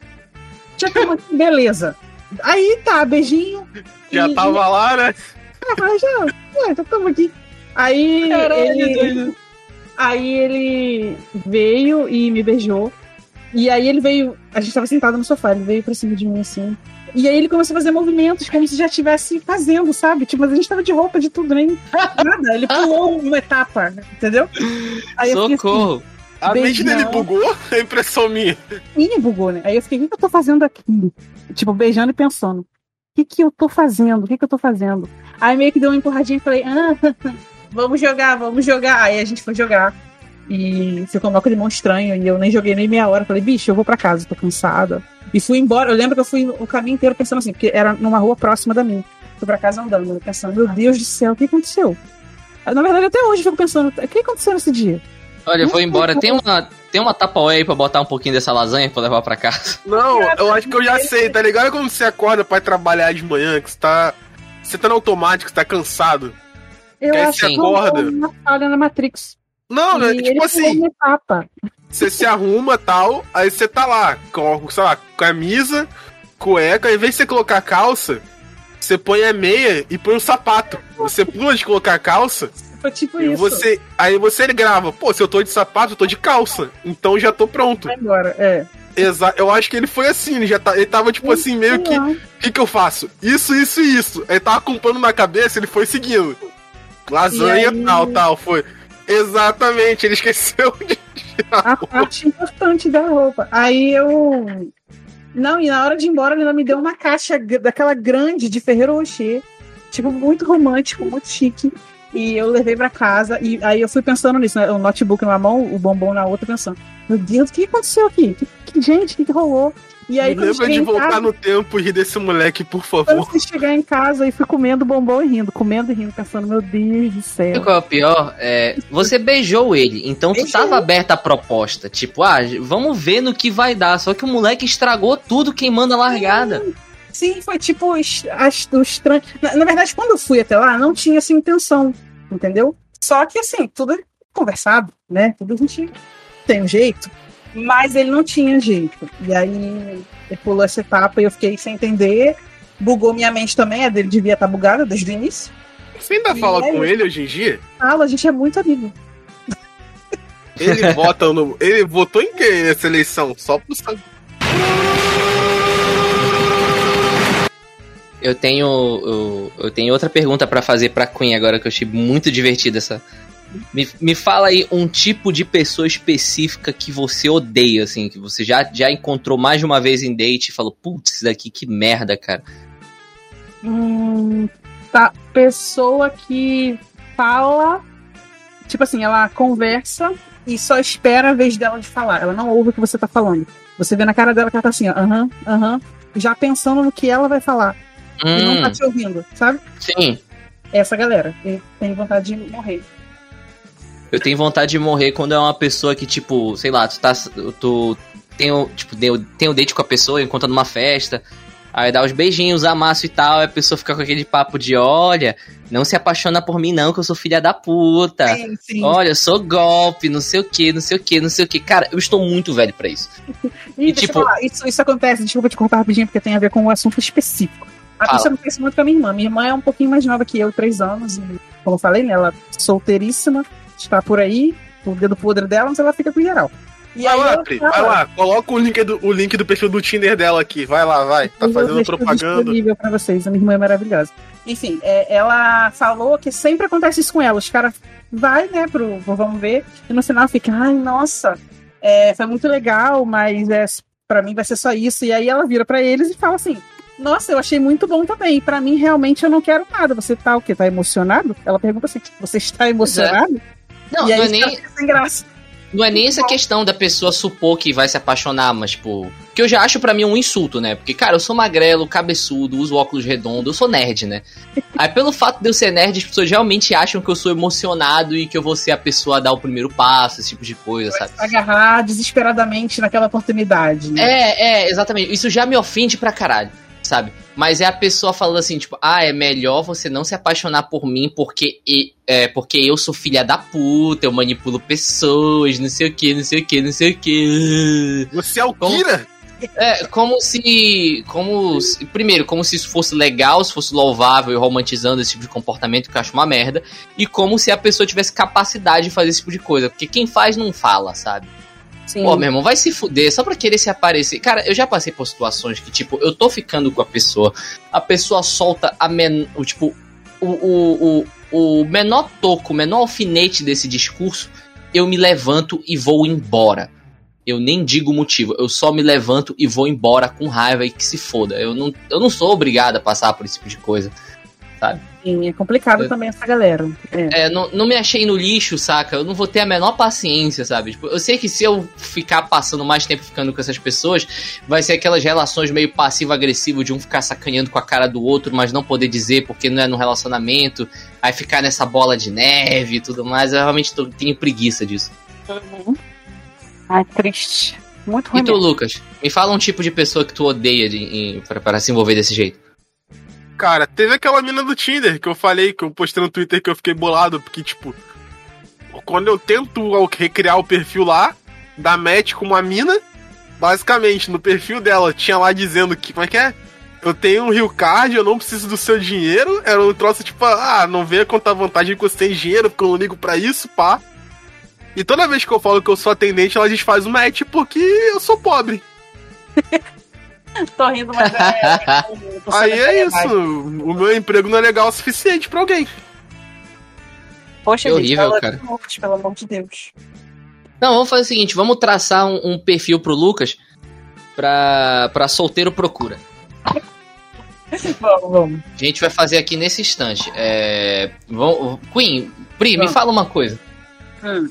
já estamos aqui, beleza. Aí tá, beijinho. Já e, tava e... lá, né? Ah, já, já estamos aqui. Aí Caralho, ele, aí ele veio e me beijou. E aí ele veio, a gente tava sentado no sofá, ele veio pra cima de mim assim. E aí ele começou a fazer movimentos como se já estivesse fazendo, sabe? Tipo, mas a gente tava de roupa, de tudo, nem nada. Ele pulou uma etapa, entendeu? Aí Socorro! Assim, a mente dele bugou? É impressão minha. Minha bugou, né? Aí eu fiquei, o que eu tô fazendo aqui? Tipo, beijando e pensando. O que que eu tô fazendo? O que que eu tô fazendo? Aí meio que deu uma empurradinha e falei, ah, vamos jogar, vamos jogar. Aí a gente foi jogar. E ficou mal mão estranho. E eu nem joguei nem meia hora. Falei, bicho, eu vou pra casa, tô cansada. E fui embora. Eu lembro que eu fui o caminho inteiro pensando assim, porque era numa rua próxima da minha. Fui pra casa andando, pensando, meu Deus do céu, o que aconteceu? Na verdade, até hoje eu fico pensando, o que aconteceu nesse dia? Olha, eu vou embora. Tem uma, tem uma tapa aí pra botar um pouquinho dessa lasanha pra levar pra casa? Não, eu acho que eu já sei, tá ligado? Quando você acorda pra ir trabalhar de manhã, que você tá. Você tá no automático, você tá cansado. Eu acho que acorda. uma falha na Matrix. Não, né? Tipo assim. Você se arruma tal, aí você tá lá, com, sei lá, camisa, cueca, ao invés de você colocar calça, você põe a meia e põe um sapato. Você pula de colocar calça. Foi tipo isso. Você, aí você grava, pô, se eu tô de sapato, eu tô de calça. Então já tô pronto. Agora, é. Exato, eu acho que ele foi assim, ele já tá, ele tava tipo assim, meio que. O que, que eu faço? Isso, isso e isso. Ele tava com pano na cabeça, ele foi seguindo. Lasanha, aí... tal, tal, foi. Exatamente, ele esqueceu de tirar a, a parte importante da roupa. Aí eu. Não, e na hora de ir embora, ele me deu uma caixa daquela grande de Ferreiro Rocher. Tipo, muito romântico, muito chique. E eu levei para casa. E aí eu fui pensando nisso, né? O notebook numa mão, o bombom na outra, pensando. meu Deus, o que aconteceu aqui? Que, que, gente, o que, que rolou? E aí, Me lembra de voltar casa, no tempo e rir desse moleque, por favor. Quando você chegar em casa e fui comendo bombom e rindo, comendo e rindo, pensando, meu Deus do céu. E qual é o pior? É, você beijou ele, então Beijou. tu tava aberta a proposta. Tipo, ah, vamos ver no que vai dar. Só que o moleque estragou tudo queimando a largada. Sim, sim foi tipo as, as, os na, na verdade, quando eu fui até lá, não tinha essa intenção, entendeu? Só que assim, tudo conversado, né? Tudo a gente tem um jeito. Mas ele não tinha jeito. E aí ele pulou essa etapa e eu fiquei sem entender. Bugou minha mente também, a dele devia estar bugada desde o início. Você ainda e fala com ele hoje em dia? Fala, a gente é muito amigo. Ele vota no. Ele votou em quem nessa eleição? Só pro saber. Eu tenho, eu, eu tenho outra pergunta para fazer para Queen agora que eu achei muito divertida essa, me, me fala aí um tipo de pessoa específica que você odeia, assim, que você já, já encontrou mais de uma vez em date e falou, putz, isso daqui que merda, cara. Hum, tá. Pessoa que fala, tipo assim, ela conversa e só espera a vez dela de falar. Ela não ouve o que você tá falando. Você vê na cara dela que ela tá assim, aham, aham, já pensando no que ela vai falar. Hum. E não tá hum. te ouvindo, sabe? Sim. Essa galera. Tem vontade de morrer. Eu tenho vontade de morrer quando é uma pessoa que, tipo, sei lá, tu tá. Tu tem, tipo, tem o date com a pessoa, encontra numa festa. Aí dá os beijinhos, amasso e tal, e a pessoa fica com aquele papo de, olha, não se apaixona por mim não, que eu sou filha da puta. Sim, sim. Olha, eu sou golpe, não sei o que, não sei o que, não sei o que. Cara, eu estou muito velho para isso. e, e tipo, isso, isso acontece, desculpa te cortar rapidinho, porque tem a ver com um assunto específico. A isso acontece muito com a minha irmã. Minha irmã é um pouquinho mais nova que eu, três anos, e, como eu falei, né, ela é solteiríssima está por aí, o dedo podre dela, mas ela fica com geral. E vai lá, Pri, vai lá, coloca o link, do, o link do perfil do Tinder dela aqui, vai lá, vai, tá eu fazendo propaganda. disponível pra vocês, a minha irmã é maravilhosa. Enfim, é, ela falou que sempre acontece isso com ela, os caras vai, né, pro, vamos ver, e no final fica, ai, nossa, é, foi muito legal, mas é, para mim vai ser só isso, e aí ela vira para eles e fala assim, nossa, eu achei muito bom também. Para mim, realmente, eu não quero nada. Você tá o quê? Tá emocionado? Ela pergunta assim: você está emocionado? É. Não, e não é nem. Sem graça. Não é nem essa questão da pessoa supor que vai se apaixonar, mas, tipo. Que eu já acho para mim um insulto, né? Porque, cara, eu sou magrelo, cabeçudo, uso óculos redondos, eu sou nerd, né? Aí, pelo fato de eu ser nerd, as pessoas realmente acham que eu sou emocionado e que eu vou ser a pessoa a dar o primeiro passo, esse tipo de coisa, sabe? Agarrar desesperadamente naquela oportunidade. Né? É, é, exatamente. Isso já me ofende pra caralho sabe? Mas é a pessoa falando assim, tipo, ah, é melhor você não se apaixonar por mim porque, é, porque eu sou filha da puta, eu manipulo pessoas, não sei o que, não sei o que, não sei o que. Você é o como, Kira? É, como se. Como. Primeiro, como se isso fosse legal, se fosse louvável e romantizando esse tipo de comportamento, que eu acho uma merda. E como se a pessoa tivesse capacidade de fazer esse tipo de coisa. Porque quem faz não fala, sabe? Sim. Pô, meu irmão, vai se fuder só pra querer se aparecer. Cara, eu já passei por situações que, tipo, eu tô ficando com a pessoa, a pessoa solta a men... o, tipo, o, o, o, o menor toco, o menor alfinete desse discurso, eu me levanto e vou embora. Eu nem digo o motivo, eu só me levanto e vou embora com raiva e que se foda. Eu não, eu não sou obrigado a passar por esse tipo de coisa sabe? Sim, é complicado também essa galera. É, é não, não, me achei no lixo, saca? Eu não vou ter a menor paciência, sabe? Tipo, eu sei que se eu ficar passando mais tempo ficando com essas pessoas, vai ser aquelas relações meio passivo-agressivo de um ficar sacaneando com a cara do outro, mas não poder dizer porque não é no relacionamento, aí ficar nessa bola de neve e tudo mais. Eu realmente tô, tenho preguiça disso. Uhum. Ai, triste. Muito ruim. E tu, mesmo. Lucas? Me fala um tipo de pessoa que tu odeia de, para se envolver desse jeito cara, teve aquela mina do Tinder que eu falei, que eu postei no Twitter que eu fiquei bolado, porque, tipo, quando eu tento recriar o perfil lá, da match com uma mina, basicamente, no perfil dela tinha lá dizendo que, como é que é? Eu tenho um Rio Card, eu não preciso do seu dinheiro. Era um troço tipo, ah, não venha contar vantagem que você tem dinheiro, porque eu não ligo pra isso, pá. E toda vez que eu falo que eu sou atendente, ela desfaz o match porque eu sou pobre. Tô rindo, mas é. Aí é isso. O meu emprego não é legal o suficiente pra alguém. Poxa, que gente, horrível, cara. Morte, pelo amor de Deus. Não, vamos fazer o seguinte: vamos traçar um, um perfil pro Lucas pra, pra solteiro procura. vamos, vamos. A gente vai fazer aqui nesse instante. É, Queen, Pri, vamos. me fala uma coisa. Hum.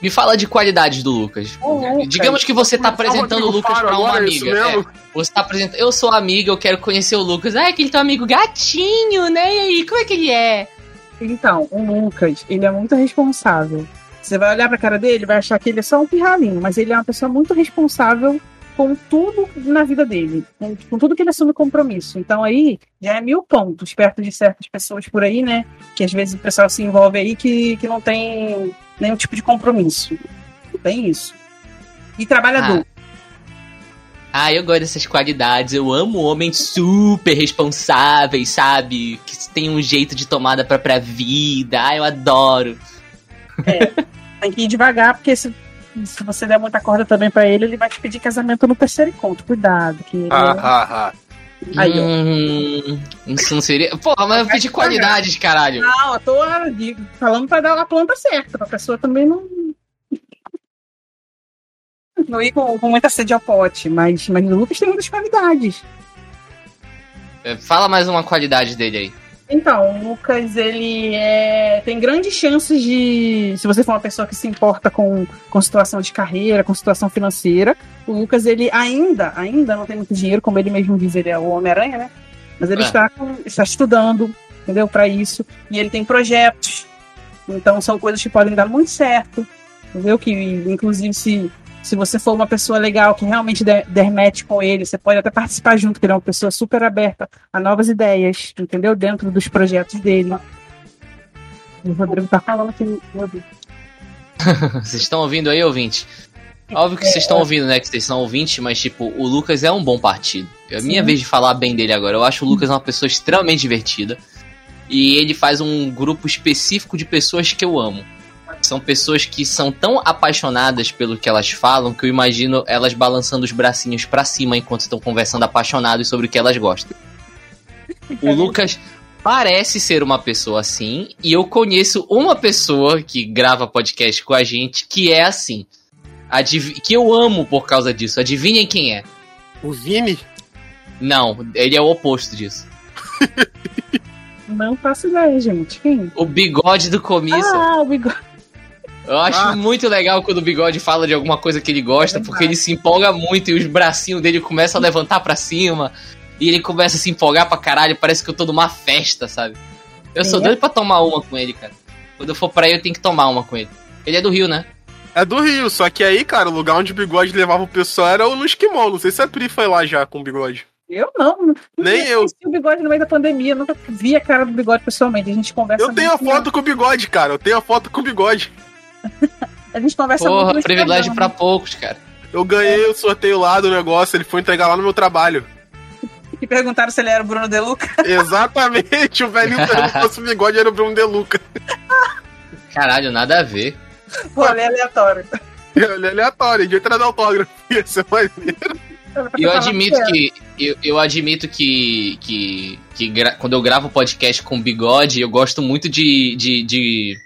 Me fala de qualidades do Lucas. Oh, Digamos que você tá apresentando o Lucas pra uma amiga. É, você tá apresentando. Eu sou amiga, eu quero conhecer o Lucas. Ah, é aquele teu amigo gatinho, né? E aí, como é que ele é? Então, o Lucas, ele é muito responsável. Você vai olhar pra cara dele vai achar que ele é só um pirralhinho, mas ele é uma pessoa muito responsável com tudo na vida dele, com, com, tudo que ele assume compromisso. Então aí já é mil pontos perto de certas pessoas por aí, né? Que às vezes o pessoal se envolve aí que, que não tem nenhum tipo de compromisso. Tem isso. E trabalhador. Ah. ah. eu gosto dessas qualidades. Eu amo homens super responsáveis, sabe? Que tem um jeito de tomada própria vida. Ah, eu adoro. É, tem que ir devagar, porque se se você der muita corda também para ele, ele vai te pedir casamento no terceiro encontro. Cuidado. Que ele... ah, ah, ah. Aí, hum, isso não seria. Porra, mas eu pedi qualidades, caralho. Não, eu tô falando pra dar a planta certa, pra pessoa também não. Não ir com, com muita sede ao pote, mas, mas o Lucas tem muitas qualidades. É, fala mais uma qualidade dele aí. Então, o Lucas, ele é, tem grandes chances de. Se você for uma pessoa que se importa com, com situação de carreira, com situação financeira, o Lucas, ele ainda, ainda não tem muito dinheiro, como ele mesmo diz, ele é o Homem-Aranha, né? Mas ele é. está, está estudando, entendeu? Para isso. E ele tem projetos. Então, são coisas que podem dar muito certo, entendeu? Que, inclusive, se se você for uma pessoa legal que realmente der, der match com ele, você pode até participar junto, que ele é uma pessoa super aberta a novas ideias, entendeu? Dentro dos projetos dele. O Rodrigo tá falando que. vocês estão ouvindo aí, ouvinte? Óbvio que vocês estão ouvindo, né? Que vocês são ouvintes, mas, tipo, o Lucas é um bom partido. É a minha vez de falar bem dele agora. Eu acho o Lucas uma pessoa extremamente divertida. E ele faz um grupo específico de pessoas que eu amo. São pessoas que são tão apaixonadas pelo que elas falam que eu imagino elas balançando os bracinhos para cima enquanto estão conversando apaixonados sobre o que elas gostam. O Lucas parece ser uma pessoa assim, e eu conheço uma pessoa que grava podcast com a gente que é assim. Adiv que eu amo por causa disso. Adivinhem quem é? O Vini? Não, ele é o oposto disso. Não faço ideia, gente. Quem? O bigode do comício. Ah, o bigode. Eu acho ah. muito legal quando o Bigode fala de alguma coisa que ele gosta, porque ele se empolga muito e os bracinhos dele começam a levantar para cima. E ele começa a se empolgar pra caralho, parece que eu tô numa festa, sabe? Eu sou doido pra tomar uma com ele, cara. Quando eu for pra aí, eu tenho que tomar uma com ele. Ele é do Rio, né? É do Rio, só que aí, cara, o lugar onde o bigode levava o pessoal era no Esquimol. Não sei se a Pri foi lá já com o bigode. Eu não. Nem eu. Eu o bigode no meio da pandemia, nunca vi a cara do bigode pessoalmente. A gente conversa. Eu tenho a foto com o bigode, cara. Eu tenho a foto com o bigode. a gente conversa Porra, muito privilégio para poucos, cara. Eu ganhei é. o sorteio lá do negócio, ele foi entregar lá no meu trabalho. E perguntaram se ele era o Bruno Deluca. Exatamente, o velhinho perguntou se o bigode era o Bruno Deluca. Caralho, nada a ver. Pô, é aleatório. Ele é aleatório, de entrar no autógrafo. Ia ser maneiro. Eu admito que. Eu, eu admito que. que, que gra, quando eu gravo podcast com bigode, eu gosto muito de, de, de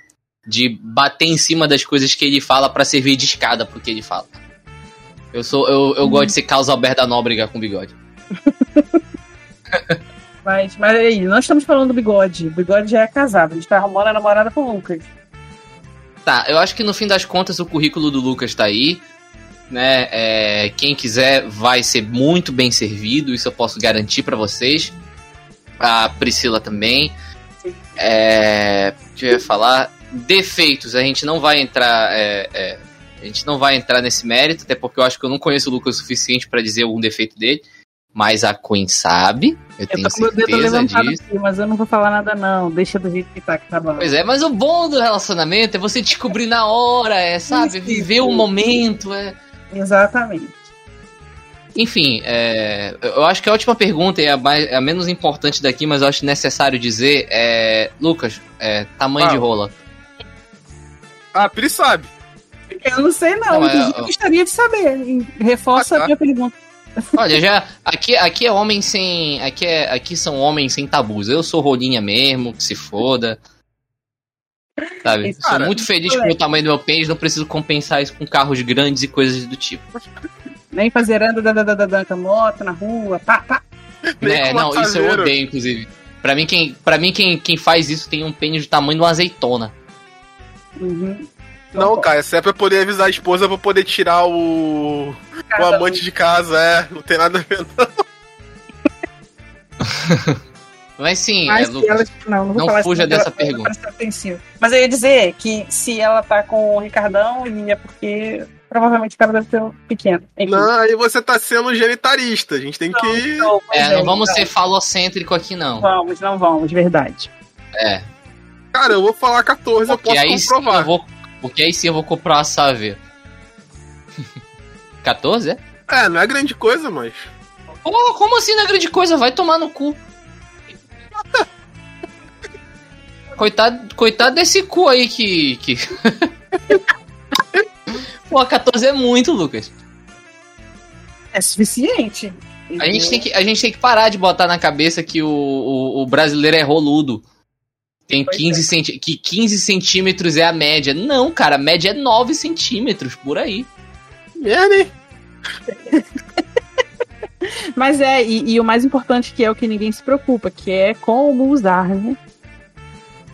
de bater em cima das coisas que ele fala para servir de escada pro que ele fala. Eu sou eu, eu gosto de ser causa Alberto da Nóbrega com bigode. mas, mas aí, nós estamos falando do bigode. O bigode já é casado, a gente tá arrumando a namorada com o Lucas. Tá, eu acho que no fim das contas o currículo do Lucas tá aí. Né? É, quem quiser vai ser muito bem servido, isso eu posso garantir para vocês. A Priscila também. É, deixa eu falar defeitos, a gente não vai entrar. É, é, a gente não vai entrar nesse mérito, até porque eu acho que eu não conheço o Lucas o suficiente para dizer algum defeito dele. Mas a Queen sabe, eu, eu tenho tô com certeza meu dedo levantado disso. Aqui, mas eu não vou falar nada não, deixa do jeito que tá, que tá bom. Pois é, mas o bom do relacionamento é você descobrir na hora, é, sabe? Isso, Viver o momento, é... Exatamente. Enfim, é, eu acho que a última pergunta é a, mais, é a menos importante daqui, mas eu acho necessário dizer é... Lucas, é, tamanho ah. de rola. A Pri sabe. Eu não sei, não. não é, eu gostaria de saber. Reforça ah, tá. a minha pergunta. Olha, já aqui, aqui é homem sem, aqui é, aqui são homens sem tabus. Eu sou rolinha mesmo, que se foda. Sabe? Cara, sou muito feliz com o tamanho do meu pênis, não preciso compensar isso com carros grandes e coisas do tipo. Nem fazer anda da, da, da, da, moto na rua, pá, pá. É, não, isso eu odeio, inclusive. Pra mim, quem, pra mim quem, quem faz isso tem um pênis do tamanho de uma azeitona. Uhum. Não, cara, isso é pra poder avisar a esposa pra poder tirar o. o amante de casa, é. Não tem nada a ver, não. Mas sim, Mas é, Lucas, ela, não, não, não fuja dessa pergunta. Mas eu ia dizer que se ela tá com o Ricardão, é porque provavelmente o cara deve um pequeno. Enfim. Não, aí você tá sendo genitarista. A gente tem não, que. Não, é, não vamos ser falocêntrico aqui, não. Vamos, não vamos, verdade. É. Cara, eu vou falar 14, porque eu posso comprovar. Eu vou, porque aí sim eu vou comprar uma Saveiro. 14, é? É, não é grande coisa, mas. Oh, como assim não é grande coisa? Vai tomar no cu. coitado, coitado desse cu aí que. que... Pô, 14 é muito, Lucas. É suficiente. A gente, tem que, a gente tem que parar de botar na cabeça que o, o, o brasileiro é roludo. Tem 15, é. centi que 15 centímetros é a média. Não, cara, a média é 9 centímetros, por aí. Merda, hein? Mas é, e, e, o mais importante que é o que ninguém se preocupa, que é como usar, né?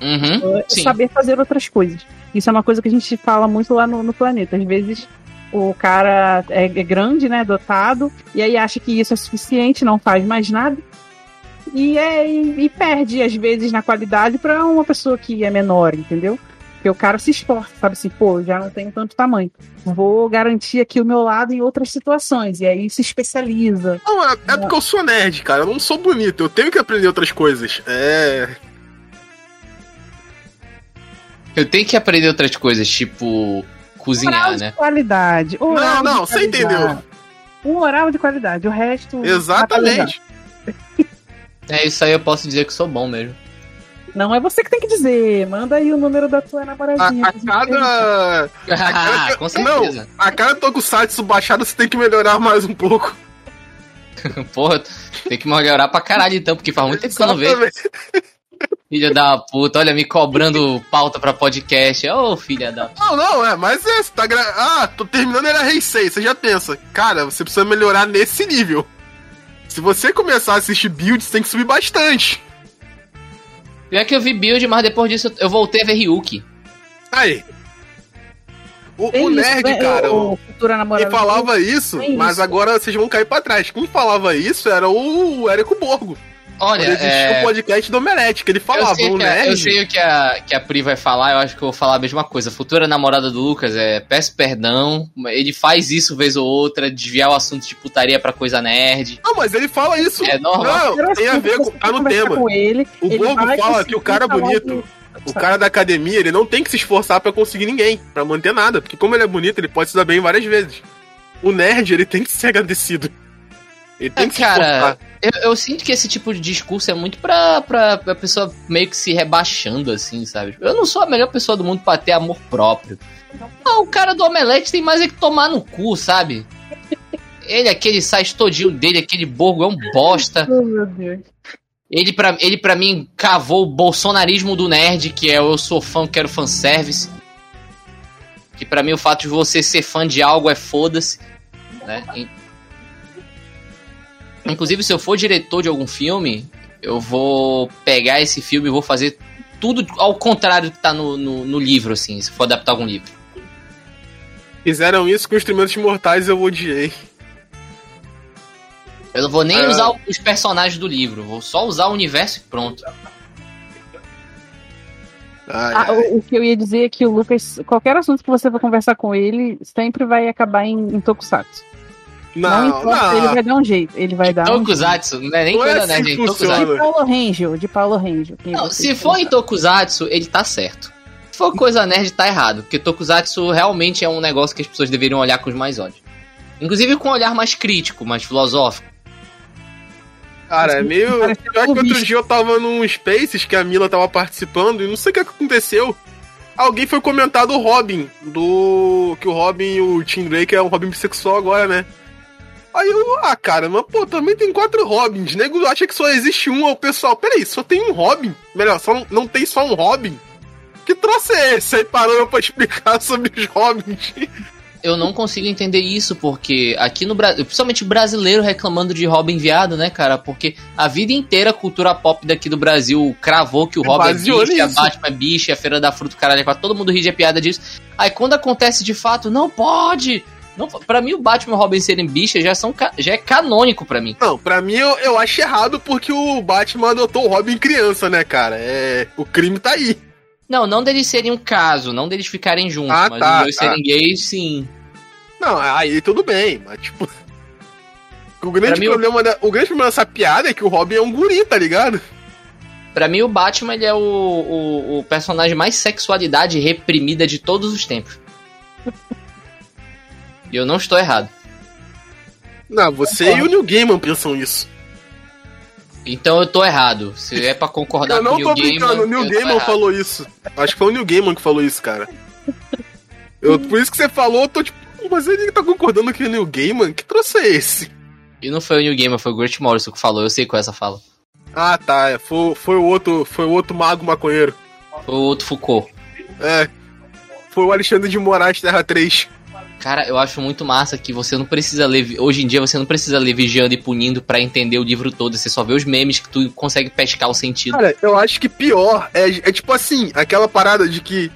Uhum, é saber fazer outras coisas. Isso é uma coisa que a gente fala muito lá no, no planeta. Às vezes o cara é, é grande, né, dotado, e aí acha que isso é suficiente, não faz mais nada. E, é, e, e perde, às vezes, na qualidade para uma pessoa que é menor, entendeu? Porque o cara se esforça, sabe assim, pô, já não tenho tanto tamanho. Vou garantir aqui o meu lado em outras situações. E aí se especializa. Não, é, é porque eu sou nerd, cara. Eu não sou bonito. Eu tenho que aprender outras coisas. É. Eu tenho que aprender outras coisas, tipo cozinhar, oral né? De qualidade. Oral não, não, você entendeu. Um oral de qualidade, o resto. Exatamente. É, isso aí eu posso dizer que sou bom mesmo. Não é você que tem que dizer. Manda aí o número da tua namoradinha. A, a cada. a cada... Com certeza. Não, a cada tokusatsu baixado você tem que melhorar mais um pouco. Porra, tem que melhorar pra caralho então, porque faz muito tempo que eu não vejo. Filha da puta, olha, me cobrando pauta pra podcast. Ô, oh, filha da. Não, não, é, mas é, você tá gra... Ah, tô terminando era Rei 6, você já pensa, cara, você precisa melhorar nesse nível. Se você começar a assistir builds, tem que subir bastante. Pior que eu vi build, mas depois disso eu voltei a ver Ryuki. Aí. O, o nerd, né? cara, o, falava isso, mas isso. agora vocês vão cair pra trás. Quem falava isso era o Érico Borgo. Olha, é... o podcast do Omelete, que ele falava, eu o nerd... Eu sei o que a, que a Pri vai falar, eu acho que eu vou falar a mesma coisa. Futura namorada do Lucas, é, peço perdão, ele faz isso vez ou outra, desviar o assunto de putaria pra coisa nerd. Não, mas ele fala isso. É normal. Não, tem a ver com, tá no tema. Com ele, o ele Borgo fala que o cara bonito... O cara da academia, ele não tem que se esforçar para conseguir ninguém, para manter nada. Porque como ele é bonito, ele pode se dar bem várias vezes. O nerd, ele tem que ser agradecido. Ele tem é, que cara, eu, eu, sinto que esse tipo de discurso é muito pra, pra, pra pessoa meio que se rebaixando, assim, sabe? Eu não sou a melhor pessoa do mundo pra ter amor próprio. Ah, o cara do Omelete tem mais é que tomar no cu, sabe? Ele, aquele site todinho dele, aquele borgo é um bosta. Oh, meu Deus. Ele pra, ele, pra mim, cavou o bolsonarismo do nerd, que é eu sou fã, quero fanservice. Que pra mim o fato de você ser fã de algo é foda-se. Né? Inclusive, se eu for diretor de algum filme, eu vou pegar esse filme e vou fazer tudo ao contrário do que tá no, no, no, livro, assim, se for adaptar algum livro. Fizeram isso com Instrumentos Mortais eu odiei. Eu não vou nem ah. usar os personagens do livro, vou só usar o universo e pronto. Ai, ah, ai. O, o, que eu ia dizer é que o Lucas, qualquer assunto que você for conversar com ele, sempre vai acabar em, em Tokusatsu. Não, não, importa, não. ele vai dar um jeito. Ele vai dar Tokusatsu, um não é nem não coisa, é assim né, gente? Tokusatsu. De Paulo Rangel, de Paulo Rangel. Não, se for em Tokusatsu, ele tá certo. Se for coisa nerd, tá errado. Porque Tokusatsu realmente é um negócio que as pessoas deveriam olhar com os mais olhos. Inclusive com um olhar mais crítico, mais filosófico. Cara, é meio. Eu acho que outro dia eu tava num Spaces que a Mila tava participando e não sei o que aconteceu. Alguém foi comentar do Robin, do. Que o Robin, o Tim Drake é um Robin bissexual agora, né? Aí eu, ah, cara, mas pô, também tem quatro Robins. Nego acha que só existe um. O pessoal, peraí, só tem um Robin? Melhor, só não, não tem só um Robin? Que troço é esse? Aí parou pra explicar sobre os Robins. eu não consigo entender isso, porque aqui no Brasil, principalmente brasileiro reclamando de Robin viado, né, cara? Porque a vida inteira a cultura pop daqui do Brasil cravou que o é Robin é bicho, a Batman é bicho, a Feira da Fruta, caralho, todo mundo ri de piada disso. Aí quando acontece de fato, não pode! Não, pra mim, o Batman e o Robin serem bichas já, são, já é canônico pra mim. Não, pra mim eu, eu acho errado porque o Batman adotou o Robin criança, né, cara? É, o crime tá aí. Não, não deles serem um caso, não deles ficarem juntos, ah, mas tá, os dois tá. serem gays, sim. Não, aí tudo bem, mas tipo. O grande, problema da, o grande problema dessa piada é que o Robin é um guri, tá ligado? Pra mim, o Batman ele é o, o, o personagem mais sexualidade reprimida de todos os tempos. E eu não estou errado. Não, você e o New Gaiman pensam isso. Então eu tô errado. Se é pra concordar eu com o Neil Gaiman... Eu não tô brincando, o Neil Gaiman falou isso. Acho que foi o Neil Gaiman que falou isso, cara. Eu, por isso que você falou, eu tô tipo... Mas ele tá concordando que o Neil Gaiman? Que trouxe é esse? E não foi o Neil Gaiman, foi o Grant Morrison que falou. Eu sei qual é essa fala. Ah, tá. É, foi, foi, o outro, foi o outro mago maconheiro. Foi o outro Foucault. É. Foi o Alexandre de Moraes, Terra 3. Cara, eu acho muito massa que você não precisa ler. Hoje em dia você não precisa ler vigiando e punindo para entender o livro todo. Você só vê os memes que tu consegue pescar o sentido. Cara, eu acho que pior é, é tipo assim, aquela parada de que.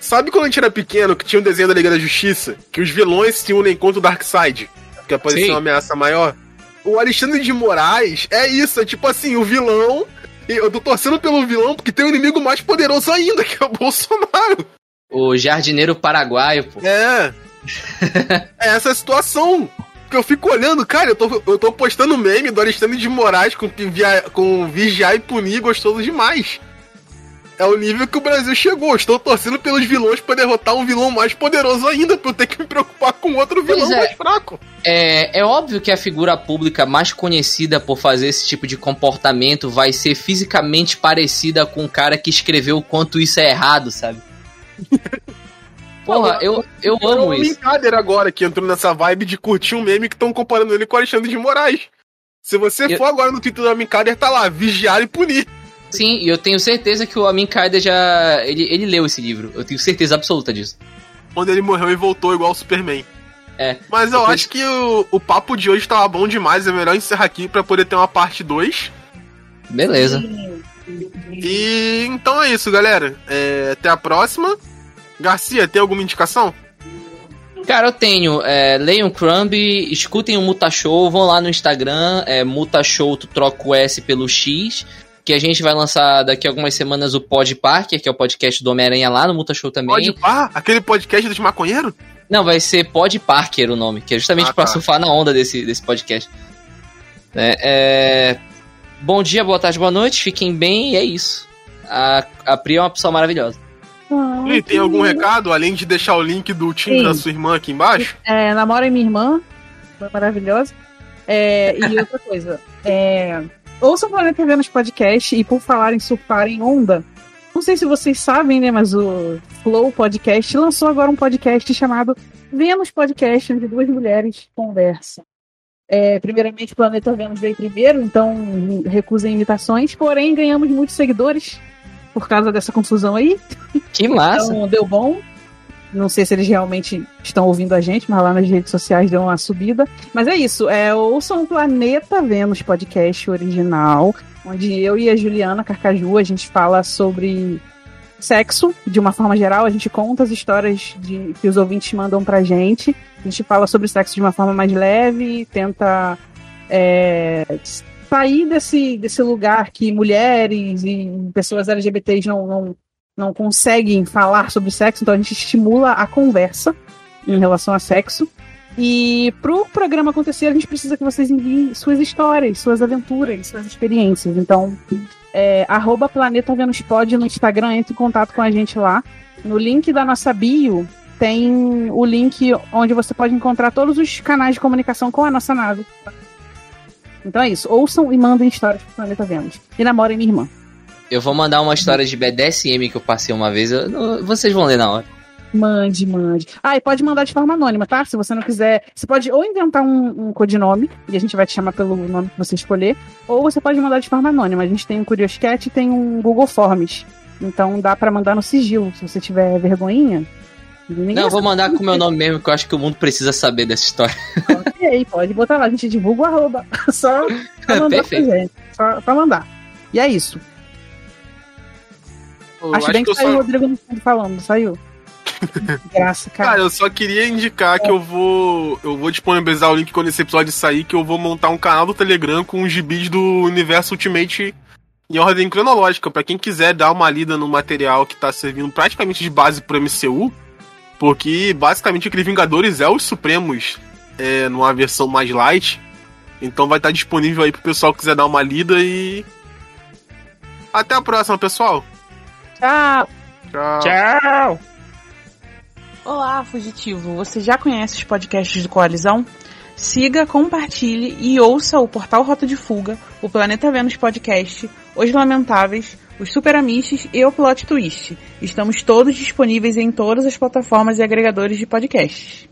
Sabe quando a gente era pequeno que tinha um desenho da Liga da Justiça? Que os vilões tinham um encontro Darkseid, que aparecia Sim. uma ameaça maior? O Alexandre de Moraes é isso, é tipo assim, o vilão. Eu tô torcendo pelo vilão porque tem um inimigo mais poderoso ainda, que é o Bolsonaro. O jardineiro paraguaio, pô. É é essa situação. Que eu fico olhando, cara, eu tô, eu tô postando meme do Alexandre de Moraes com, via, com vigiar e punir gostoso demais. É o nível que o Brasil chegou. Estou torcendo pelos vilões para derrotar um vilão mais poderoso ainda, pra eu ter que me preocupar com outro vilão é. mais fraco. É, é óbvio que a figura pública mais conhecida por fazer esse tipo de comportamento vai ser fisicamente parecida com o cara que escreveu o quanto isso é errado, sabe? Porra, eu, eu amo o isso. Kader agora, que entrou nessa vibe de curtir um meme que estão comparando ele com o Alexandre de Moraes. Se você eu... for agora no Twitter do Amin Kader, tá lá, vigiar e punir. Sim, e eu tenho certeza que o Amin Kader já. Ele, ele leu esse livro. Eu tenho certeza absoluta disso. Quando ele morreu e voltou igual o Superman. É. Mas eu, eu acho que o, o papo de hoje tava bom demais. É melhor encerrar aqui para poder ter uma parte 2. Beleza. E então é isso, galera. É, até a próxima. Garcia, tem alguma indicação? Cara, eu tenho. É, leiam Crumb, escutem o Mutashow, vão lá no Instagram, é Mutashow, tu troca o S pelo X, que a gente vai lançar daqui a algumas semanas o Pod Parker, que é o podcast do Homem-Aranha lá no Mutashow também. Pod Par? Aquele podcast dos maconheiros? Não, vai ser Pod Parker o nome, que é justamente ah, pra tá. surfar na onda desse, desse podcast. É, é... Bom dia, boa tarde, boa noite, fiquem bem e é isso. A, a Pri é uma pessoa maravilhosa. E tem algum recado, além de deixar o link do time da sua irmã aqui embaixo? É, namora minha irmã, foi maravilhosa. É, e outra coisa, é, ouçam o Planeta Vênus Podcast e por falar em surfar em onda, não sei se vocês sabem, né, mas o Flow Podcast lançou agora um podcast chamado Vênus Podcast, onde duas mulheres conversam. É, primeiramente, o Planeta Vênus veio primeiro, então recusem imitações, porém ganhamos muitos seguidores por causa dessa confusão aí. Que massa! Então deu bom. Não sei se eles realmente estão ouvindo a gente, mas lá nas redes sociais deu uma subida. Mas é isso, é, ouçam o Planeta Vênus podcast original, onde eu e a Juliana Carcaju a gente fala sobre sexo, de uma forma geral, a gente conta as histórias de, que os ouvintes mandam pra gente. A gente fala sobre sexo de uma forma mais leve, tenta é, sair desse, desse lugar que mulheres e pessoas LGBTs não, não, não conseguem falar sobre sexo, então a gente estimula a conversa em relação a sexo. E pro programa acontecer, a gente precisa que vocês enviem suas histórias, suas aventuras, suas experiências. Então, é, arroba Planeta Pod no Instagram, entre em contato com a gente lá. No link da nossa bio tem o link onde você pode encontrar todos os canais de comunicação com a nossa nave. Então é isso. Ouçam e mandem histórias pro Planeta Vênus. E namorem minha irmã. Eu vou mandar uma história de BDSM que eu passei uma vez. Eu, vocês vão ler na hora. Mande, mande. Ah, e pode mandar de forma anônima, tá? Se você não quiser. Você pode ou inventar um, um codinome, e a gente vai te chamar pelo nome que você escolher, ou você pode mandar de forma anônima. A gente tem um Curioscat e tem um Google Forms. Então dá para mandar no sigilo. Se você tiver vergonhinha, Ninguém não, eu vou mandar com o meu nome mesmo, que eu acho que o mundo precisa saber dessa história. Ok, pode botar lá, a gente divulga o arroba. Só, só mandar pra gente. Só, só mandar. E é isso. acho, acho bem que, que saiu o Rodrigo no fundo falando, saiu. Graça, cara. Cara, eu só queria indicar é. que eu vou. Eu vou disponibilizar o link quando esse episódio sair, que eu vou montar um canal do Telegram com os gibis do universo Ultimate em ordem cronológica. para quem quiser dar uma lida no material que tá servindo praticamente de base pro MCU. Porque basicamente aquele Vingadores é os Supremos é, numa versão mais light. Então vai estar disponível aí pro pessoal que quiser dar uma lida e. Até a próxima, pessoal. Tchau. Tchau. Tchau. Olá, fugitivo. Você já conhece os podcasts do Coalizão? Siga, compartilhe e ouça o Portal Rota de Fuga, o Planeta Vênus Podcast, Os Lamentáveis, os Super Amiches e o Plot Twist. Estamos todos disponíveis em todas as plataformas e agregadores de podcasts.